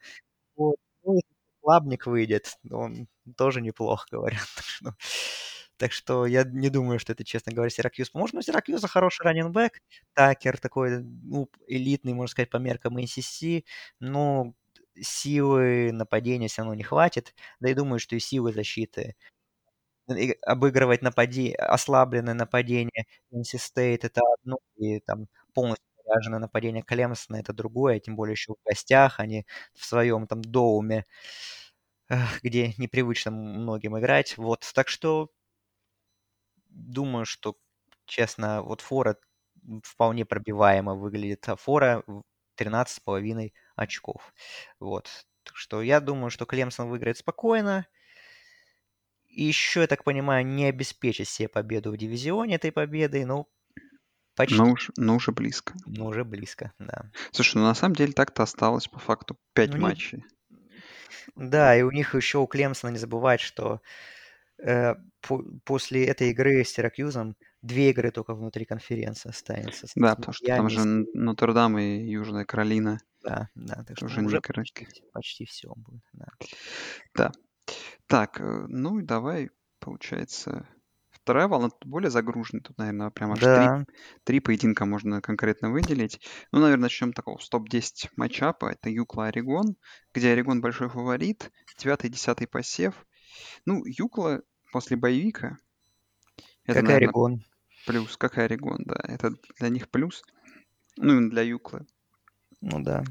Вот. Ну, если Лабник выйдет, он тоже неплохо, говорят. Так что, я не думаю, что это, честно говоря, Сиракьюз поможет. Но Сиракьюза хороший раненбэк. Такер такой, ну, элитный, можно сказать, по меркам ACC. Но силы нападения все равно не хватит. Да и думаю, что и силы защиты и обыгрывать напади... ослабленное нападение NC State это одно, и там полностью заряженное нападение Клемсона это другое, тем более еще в гостях, они в своем там доуме, где непривычно многим играть. Вот, так что думаю, что, честно, вот фора вполне пробиваемо выглядит. А фора 13,5 очков. Вот. Так что я думаю, что Клемсон выиграет спокойно. И еще, я так понимаю, не обеспечит себе победу в дивизионе этой победой, ну, почти. Но, уж, но уже близко. Ну, уже близко, да. Слушай, ну на самом деле так-то осталось по факту 5 ну, матчей. Да, и у них еще у Клемсона не забывать, что э, по, после этой игры с Сиракьюзом две игры только внутри конференции останется. Да, потому что там же Нотр-Дам и Южная Каролина. Да, да, так что уже, уже почти, почти все будет. Да. да. Так, э, ну и давай, получается, вторая волна тут более загружена. Тут, наверное, прям аж Да. три, три поединка можно конкретно выделить. Ну, наверное, начнем такого с топ-10 матчапа. Это Юкла Орегон, где Орегон большой фаворит, 9-10 посев. Ну, Юкла после боевика. Это, Как наверное, Орегон. плюс, как Орегон, да. Это для них плюс. Ну, именно для Юклы. Ну да.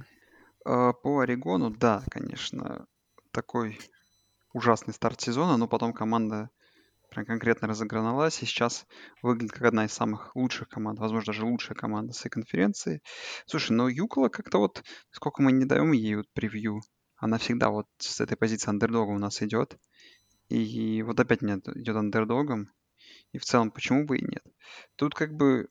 А, По Орегону, да, конечно, такой ужасный старт сезона, но потом команда прям конкретно разогналась и сейчас выглядит как одна из самых лучших команд, возможно, даже лучшая команда всей конференции. Слушай, но UCLA как-то вот, сколько мы не даем ей вот превью, она всегда вот с этой позиции андердога у нас идет. И вот опять нет, идет андердогом. И в целом, почему бы и нет? Тут как бы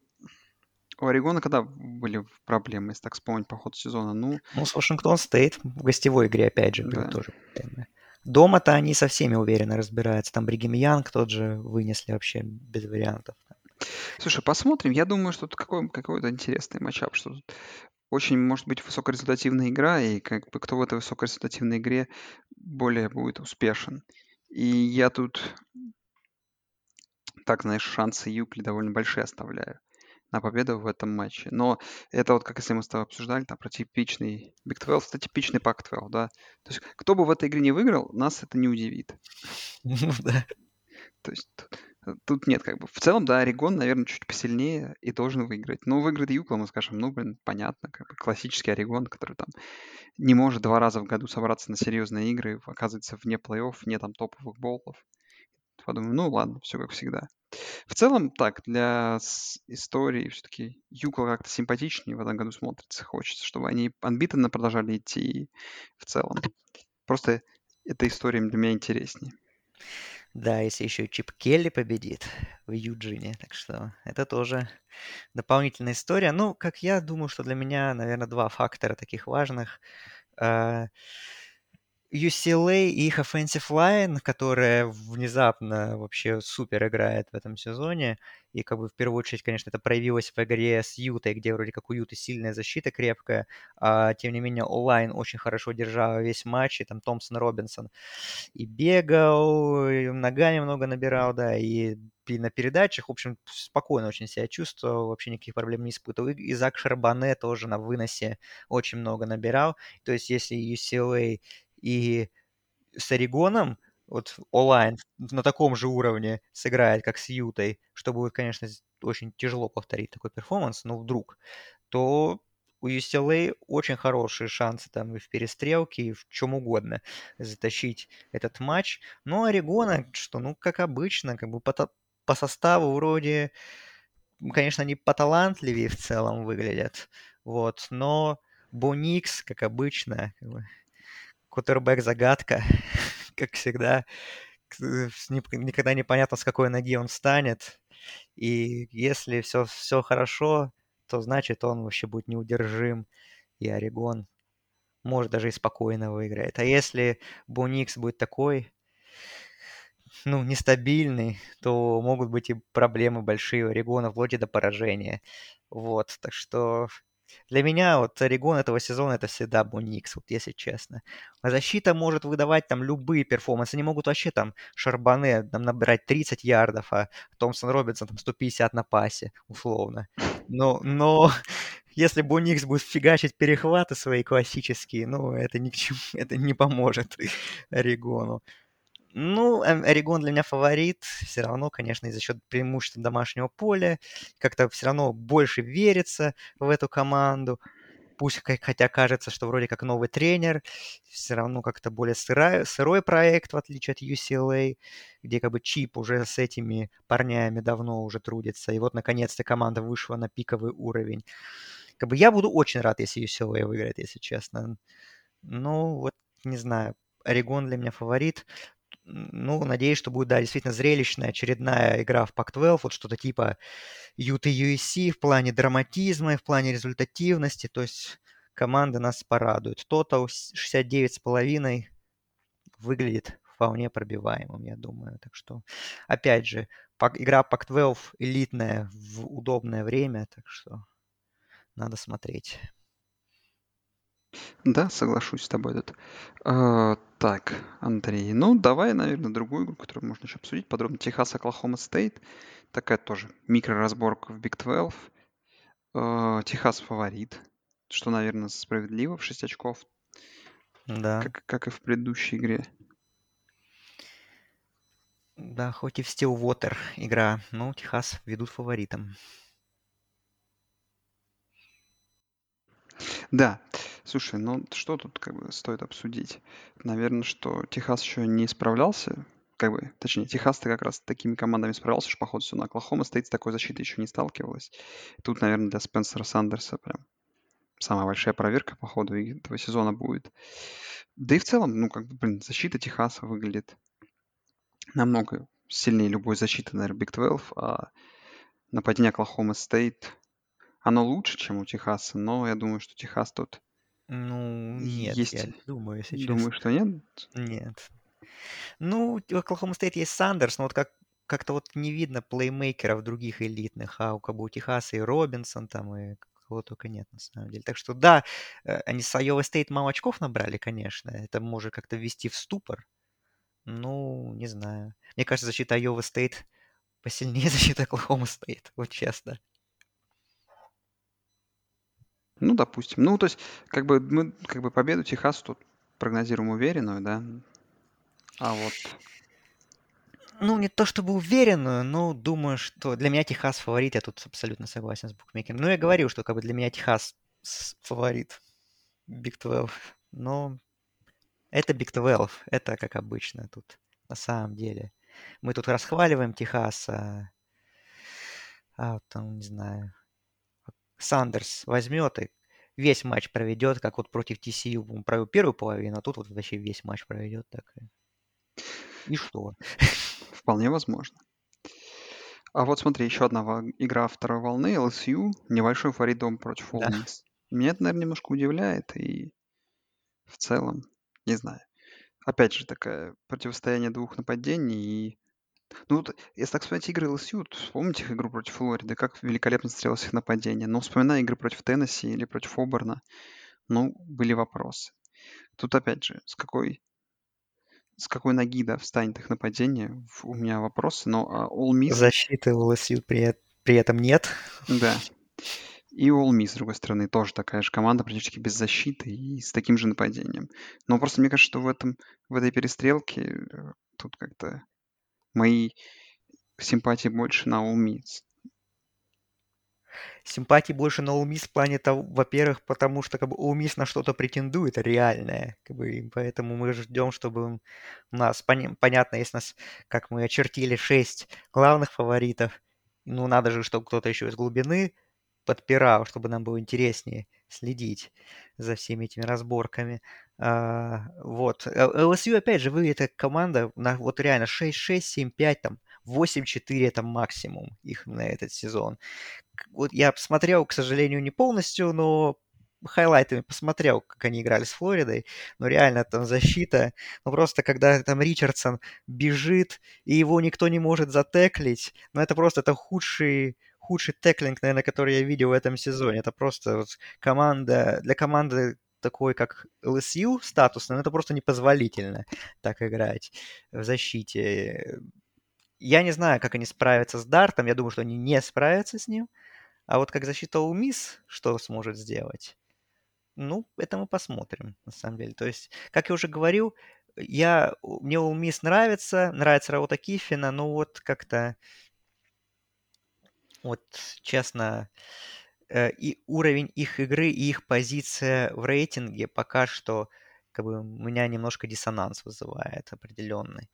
у Орегона когда были проблемы, если так вспомнить по ходу сезона? Ну, ну с Вашингтон Стейт в гостевой игре, опять же, да. тоже проблемы. Дома-то они со всеми уверенно разбираются. Там Бригем Янг тот же вынесли вообще без вариантов. Слушай, посмотрим. Я думаю, что тут какой, какой-то интересный матчап, что тут очень может быть высокорезультативная игра, и как бы кто в этой высокорезультативной игре более будет успешен. И я тут, так, знаешь, шансы Юкли довольно большие оставляю на победу в этом матче. Но это вот, как если мы с тобой обсуждали, там, про типичный Big 12, это типичный Pac-12, да. То есть кто бы в этой игре не выиграл, нас это не удивит. Ну да. То есть тут нет как бы. В целом, да, Орегон, наверное, чуть посильнее и должен выиграть. Но выиграет Юкла, мы скажем, ну, блин, понятно, как бы классический Орегон, который там не может два раза в году собраться на серьезные игры, оказывается вне плей-офф, вне там топовых болов. Подумаю, ну ладно, все как всегда. В целом, так, для истории все-таки Юкла как-то симпатичнее в этом году смотрится. Хочется, чтобы они анбитенно продолжали идти в целом. Просто эта история для меня интереснее. Да, если еще Чип Келли победит в Юджине, так что это тоже дополнительная история. Ну, как я думаю, что для меня, наверное, два фактора таких важных. UCLA и их offensive line, которая внезапно вообще супер играет в этом сезоне. И как бы в первую очередь, конечно, это проявилось в игре с Ютой, где вроде как у Юты сильная защита крепкая, а тем не менее онлайн очень хорошо держал весь матч, и там Томпсон Робинсон и бегал, и ногами много набирал, да, и на передачах, в общем, спокойно очень себя чувствовал, вообще никаких проблем не испытывал. И Зак Шарбане тоже на выносе очень много набирал. То есть если UCLA и с Орегоном вот онлайн на таком же уровне сыграет, как с Ютой, что будет, конечно, очень тяжело повторить такой перформанс, но вдруг, то у UCLA очень хорошие шансы там и в перестрелке, и в чем угодно затащить этот матч. Но Орегона, что, ну, как обычно, как бы по, по составу вроде, конечно, они поталантливее в целом выглядят, вот, но Бо Никс, как обычно, как бы, квотербек загадка, как всегда. Никогда не понятно, с какой ноги он встанет. И если все, все хорошо, то значит он вообще будет неудержим. И Орегон может даже и спокойно выиграет. А если Буникс будет такой, ну, нестабильный, то могут быть и проблемы большие у Орегона вплоть до поражения. Вот, так что для меня вот Орегон этого сезона это всегда Боникс, вот если честно. А защита может выдавать там любые перформансы. Они могут вообще там Шарбане там, набирать 30 ярдов, а Томпсон Робинсон там 150 на пасе, условно. Но, но если Боникс будет фигачить перехваты свои классические, ну, это ни к чему, это не поможет Орегону. Ну, Орегон для меня фаворит. Все равно, конечно, за счет преимущества домашнего поля. Как-то все равно больше верится в эту команду. Пусть хотя кажется, что вроде как новый тренер, все равно как-то более сырой, сырой проект, в отличие от UCLA, где как бы Чип уже с этими парнями давно уже трудится. И вот, наконец-то, команда вышла на пиковый уровень. Как бы я буду очень рад, если UCLA выиграет, если честно. Ну, вот, не знаю. Орегон для меня фаворит ну, надеюсь, что будет, да, действительно зрелищная очередная игра в Pac-12, вот что-то типа UT USC в плане драматизма, в плане результативности, то есть команды нас порадуют. Тотал 69,5 выглядит вполне пробиваемым, я думаю. Так что, опять же, игра Pac-12 элитная в удобное время, так что надо смотреть. Да, соглашусь с тобой тут. Так, Андрей, ну давай, наверное, другую игру, которую можно еще обсудить подробно. Техас, Оклахома Стейт. Такая тоже микроразборка в Big 12. А, Техас фаворит, что, наверное, справедливо в 6 очков, Да, как, как и в предыдущей игре. да, хоть и в Stillwater игра, но Техас ведут фаворитом. Да, слушай, ну что тут как бы стоит обсудить? Наверное, что Техас еще не справлялся, как бы, точнее, Техас-то как раз с такими командами справлялся, что, походу, все на Оклахома стоит с такой защитой еще не сталкивалась. Тут, наверное, для Спенсера Сандерса прям самая большая проверка по ходу этого сезона будет. Да и в целом, ну, как бы, блин, защита Техаса выглядит намного сильнее любой защиты, наверное, Big 12, а нападение Оклахома Стейт оно лучше, чем у Техаса, но я думаю, что Техас тут Ну, нет, есть... я думаю, если Думаю, честно. что нет? Нет. Ну, у Оклахома Стейт есть Сандерс, но вот как как-то вот не видно плеймейкеров других элитных, а у кого у Техаса и Робинсон там, и кого только нет на самом деле. Так что да, э, они с Айова Стейт мало очков набрали, конечно. Это может как-то ввести в ступор. Ну, не знаю. Мне кажется, защита Айова Стейт посильнее защиты Оклахома Стейт, вот честно. Ну, допустим. Ну, то есть, как бы мы как бы победу Техасу тут прогнозируем уверенную, да? А вот... Ну, не то чтобы уверенную, но думаю, что для меня Техас фаворит. Я тут абсолютно согласен с букмекером. Ну, я говорил, что как бы для меня Техас фаворит Big 12. Но это Big 12. Это как обычно тут на самом деле. Мы тут расхваливаем Техас, а, а там, не знаю, Сандерс возьмет и весь матч проведет, как вот против TCU он провел первую половину, а тут вот вообще весь матч проведет. Так. И что? Вполне возможно. А вот смотри, еще одна игра второй волны, LSU, небольшой фаворит дом против Ole да. Меня это, наверное, немножко удивляет, и в целом, не знаю. Опять же, такое противостояние двух нападений, и ну, вот, если так вспоминать игры LSU, вспомните их игру против Флориды, как великолепно стрелялось их нападение. Но вспоминая игры против Теннесси или против Оберна, ну, были вопросы. Тут опять же, с какой с какой ноги, да, встанет их нападение, у меня вопросы, но а, All Miss... Защиты у LSU при, при этом нет. Да. И All Miss, с другой стороны, тоже такая же команда, практически без защиты и с таким же нападением. Но просто мне кажется, что в, этом, в этой перестрелке тут как-то мои симпатии больше на Miss. Симпатии больше на Miss в плане того, во-первых, потому что как бы Miss на что-то претендует реальное, как бы, и поэтому мы ждем, чтобы у нас, пон- понятно, если нас, как мы очертили, шесть главных фаворитов, ну, надо же, чтобы кто-то еще из глубины подпирал, чтобы нам было интереснее следить за всеми этими разборками. А, вот. LSU, опять же, вы это команда на вот реально 6-6, 7-5, там, 8-4 это максимум их на этот сезон. Вот я посмотрел, к сожалению, не полностью, но хайлайтами посмотрел, как они играли с Флоридой, но реально там защита, ну просто когда там Ричардсон бежит, и его никто не может затеклить, ну это просто это худший, худший теклинг, наверное, который я видел в этом сезоне. Это просто вот команда, для команды такой, как LSU статусный, но это просто непозволительно так играть в защите. Я не знаю, как они справятся с Дартом, я думаю, что они не справятся с ним. А вот как защита у Мисс, что сможет сделать, ну, это мы посмотрим, на самом деле. То есть, как я уже говорил, я, мне у Мисс нравится, нравится работа Кифина, но вот как-то, вот честно, э, и уровень их игры, и их позиция в рейтинге пока что как бы у меня немножко диссонанс вызывает определенный.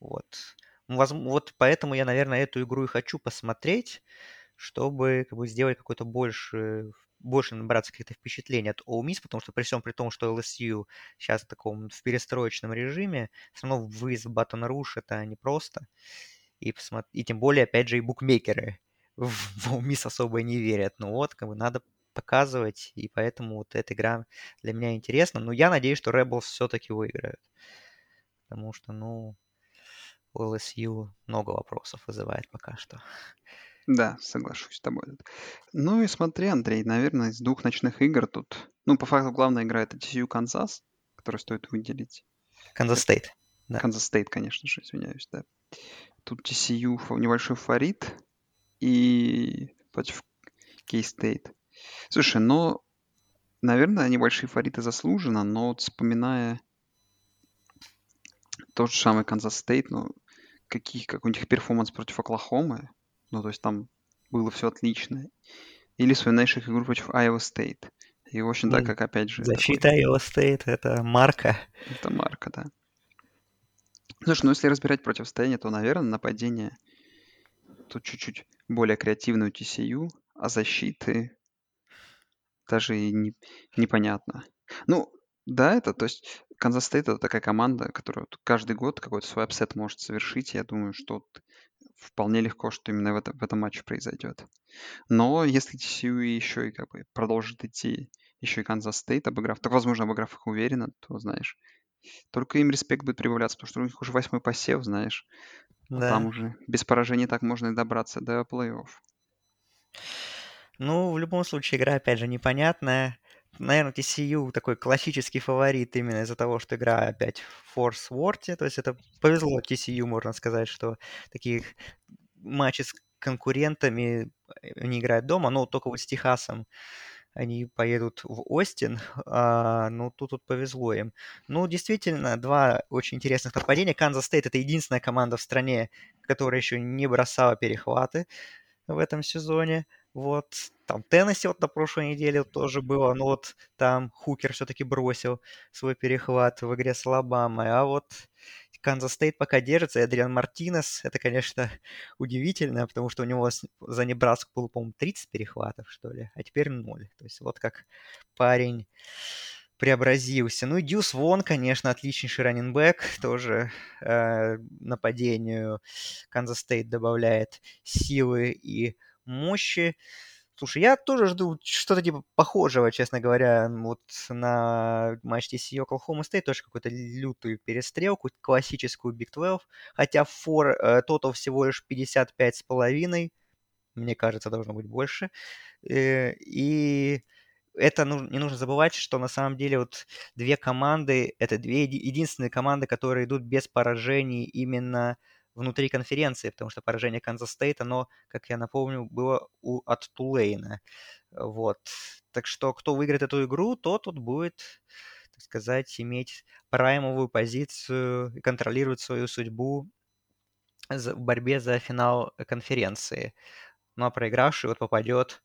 Вот. Вот поэтому я, наверное, эту игру и хочу посмотреть, чтобы как бы, сделать какой-то больше, больше набраться каких-то впечатлений от Ole потому что при всем при том, что LSU сейчас в таком в перестроечном режиме, все равно выезд в Батон Руш это непросто. И, посмотри, и тем более, опять же, и букмекеры в, Miss особо не верят. Ну вот, как бы надо показывать, и поэтому вот эта игра для меня интересна. Но я надеюсь, что Rebels все-таки выиграют. Потому что, ну, у LSU много вопросов вызывает пока что. Да, соглашусь с тобой. Ну и смотри, Андрей, наверное, из двух ночных игр тут... Ну, по факту, главная игра — это TCU Канзас, которую стоит выделить. Канзас Стейт. Канзас Стейт, конечно же, извиняюсь, да. Тут TCU небольшой фаворит и против K-State. Слушай, ну, наверное, небольшие фавориты заслуженно, но вот вспоминая тот же самый Канзас Стейт, ну, каких, как у них перформанс против Оклахомы, ну, то есть там было все отлично. Или вспоминаешь их игру против Iowa State. И, в общем, так как, опять же... Защита такой... Iowa State — это марка. Это марка, да. Слушай, ну если разбирать противостояние, то, наверное, нападение тут чуть-чуть более креативное у TCU, а защиты даже и не, непонятно. Ну, да, это, то есть, Канзас Стейт это такая команда, которая каждый год какой-то свой upset может совершить. Я думаю, что вполне легко, что именно в, это, в этом матче произойдет. Но если TCU еще и как бы продолжит идти, еще и Канзас Стейт обыграв, так, возможно, обыграв их уверенно, то, знаешь, только им респект будет прибавляться, потому что у них уже восьмой посев, знаешь. А да. А там уже без поражений так можно и добраться до плей-офф. Ну, в любом случае, игра, опять же, непонятная наверное, TCU такой классический фаворит именно из-за того, что игра опять в Force Word. То есть это повезло TCU, можно сказать, что таких матчей с конкурентами они играют дома, но только вот с Техасом они поедут в Остин, а, ну, тут, тут повезло им. Ну, действительно, два очень интересных нападения. Канзас Стейт — это единственная команда в стране, которая еще не бросала перехваты в этом сезоне. Вот, там Теннесси вот на прошлой неделе тоже было, но вот там Хукер все-таки бросил свой перехват в игре с Алабамой, а вот Канзас Стейт пока держится, и Адриан Мартинес, это, конечно, удивительно, потому что у него за Небраску было, по-моему, 30 перехватов, что ли, а теперь 0. То есть вот как парень преобразился. Ну и Дьюс Вон, конечно, отличнейший раннинбек, тоже э, нападению Канзас Стейт добавляет силы и мощи. Слушай, я тоже жду что-то типа похожего, честно говоря, вот на матч TCU Oklahoma State, тоже какую-то лютую перестрелку, классическую Big 12, хотя фор э, тотал всего лишь 55 с половиной, мне кажется, должно быть больше. Э, и это не нужно забывать, что на самом деле вот две команды, это две единственные команды, которые идут без поражений именно внутри конференции, потому что поражение Канзас Стейт, оно, как я напомню, было у, от Тулейна. Вот. Так что кто выиграет эту игру, то тут будет, так сказать, иметь праймовую позицию и контролировать свою судьбу в борьбе за финал конференции. Ну а проигравший вот попадет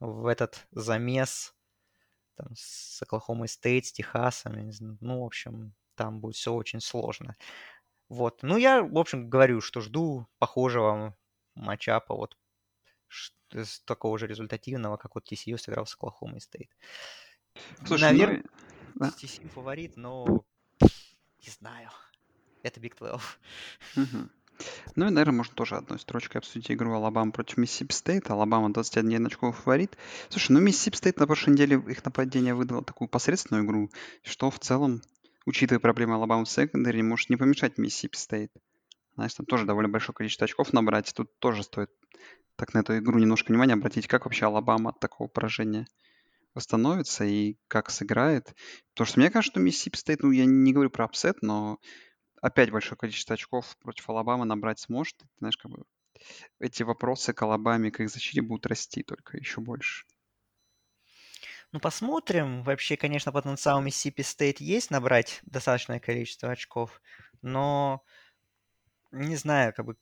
в этот замес там, с Оклахомой Стейт, с Техасом. Ну, в общем, там будет все очень сложно. Вот. Ну, я, в общем, говорю, что жду похожего matchup а вот с такого же результативного, как вот TCU сыграл с Оклахомой Стейт. Слушай, Наверное, ну... TCU фаворит, но не знаю. Это Big 12. Угу. Ну и, наверное, можно тоже одной строчкой обсудить игру Алабама против Миссисипи Стейт. Алабама 21 очков фаворит. Слушай, ну Миссисипи Стейт на прошлой неделе их нападение выдало такую посредственную игру, что в целом, учитывая проблемы в secondary, может не помешать Миссисипи Стейт. Знаешь, там тоже довольно большое количество очков набрать. Тут тоже стоит так на эту игру немножко внимания обратить, как вообще Алабама от такого поражения восстановится и как сыграет. Потому что мне кажется, что Миссисипи Стейт, ну, я не говорю про upset, но опять большое количество очков против Алабамы набрать сможет. Ты знаешь, как бы эти вопросы к Алабаме, к их защите будут расти только еще больше. Ну, посмотрим. Вообще, конечно, потенциал Миссисипи Стейт есть набрать достаточное количество очков, но не знаю, как бы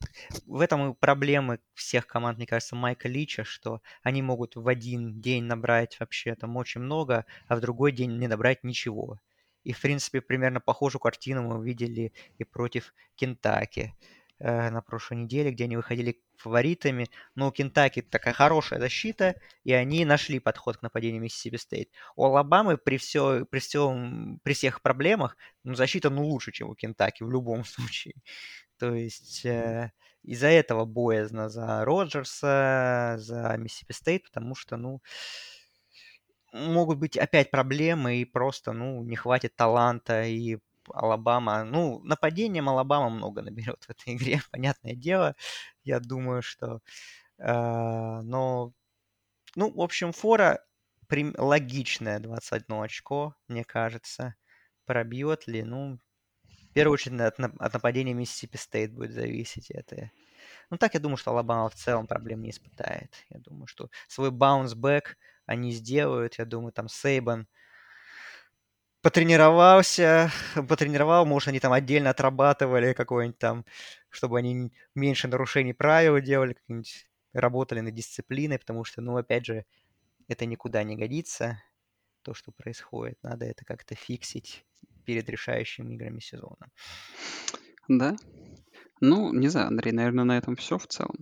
в этом и проблемы всех команд, мне кажется, Майка Лича, что они могут в один день набрать вообще там очень много, а в другой день не набрать ничего. И, в принципе, примерно похожую картину мы увидели и против Кентаки э, на прошлой неделе, где они выходили фаворитами. Но у Кентаки такая хорошая защита, и они нашли подход к нападению Миссисипи Стейт. У Алабамы при, все, при, всем, при всех проблемах ну, защита ну, лучше, чем у Кентаки в любом случае. То есть э, из-за этого боязно за Роджерса, за Миссисипи Стейт, потому что, ну, могут быть опять проблемы, и просто, ну, не хватит таланта, и Алабама, ну, нападением Алабама много наберет в этой игре, понятное дело. Я думаю, что... Э, но, ну, в общем, фора при, логичная 21 очко, мне кажется. Пробьет ли? Ну, в первую очередь от, от нападения Mississippi State будет зависеть это. Ну, так я думаю, что Алабама в целом проблем не испытает. Я думаю, что свой bounce-back они сделают. Я думаю, там Сейбан потренировался, потренировал, может, они там отдельно отрабатывали какой-нибудь там, чтобы они меньше нарушений правил делали, работали над дисциплиной, потому что, ну, опять же, это никуда не годится, то, что происходит. Надо это как-то фиксить перед решающими играми сезона. Да. Ну, не знаю, Андрей, наверное, на этом все в целом.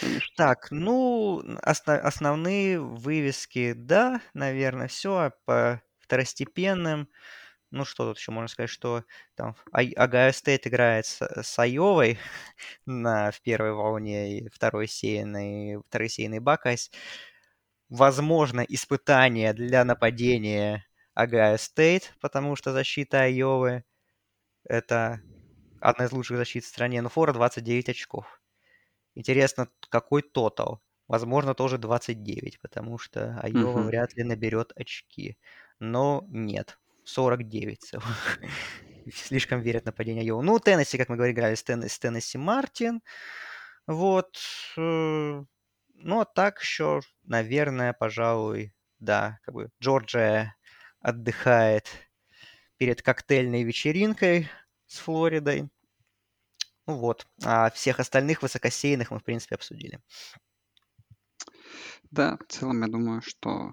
Конечно. Так, ну, осно- основные вывески, да, наверное, все. А по второстепенным, ну, что тут еще можно сказать, что там Ohio State играет с, с Айовой на, в первой волне, и второй сеянный, второй сеянный Buckeyes. Возможно, испытание для нападения Ohio State, потому что защита Айовы — это одна из лучших защит в стране. Но фора 29 очков. Интересно, какой тотал? Возможно, тоже 29, потому что Айова угу. вряд ли наберет очки. Но нет, 49 целых. Слишком верят нападение Айова. Ну, Теннесси, как мы говорили, играли с, Теннесси, Теннесси Мартин. Вот. Э, ну, а так еще, наверное, пожалуй, да, как бы Джорджия отдыхает перед коктейльной вечеринкой с Флоридой. Ну вот. А всех остальных высокосеянных мы, в принципе, обсудили. Да, в целом я думаю, что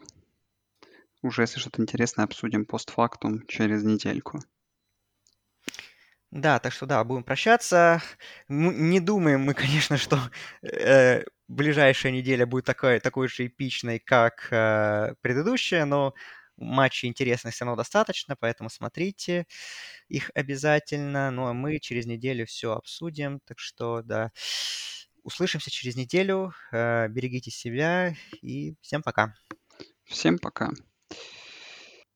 уже если что-то интересное обсудим постфактум через недельку. Да, так что да, будем прощаться. Не думаем мы, конечно, что э, ближайшая неделя будет такой, такой же эпичной, как э, предыдущая, но матчей интересных все равно достаточно, поэтому смотрите их обязательно. Ну а мы через неделю все обсудим. Так что, да, услышимся через неделю. Э, берегите себя и всем пока. Всем пока.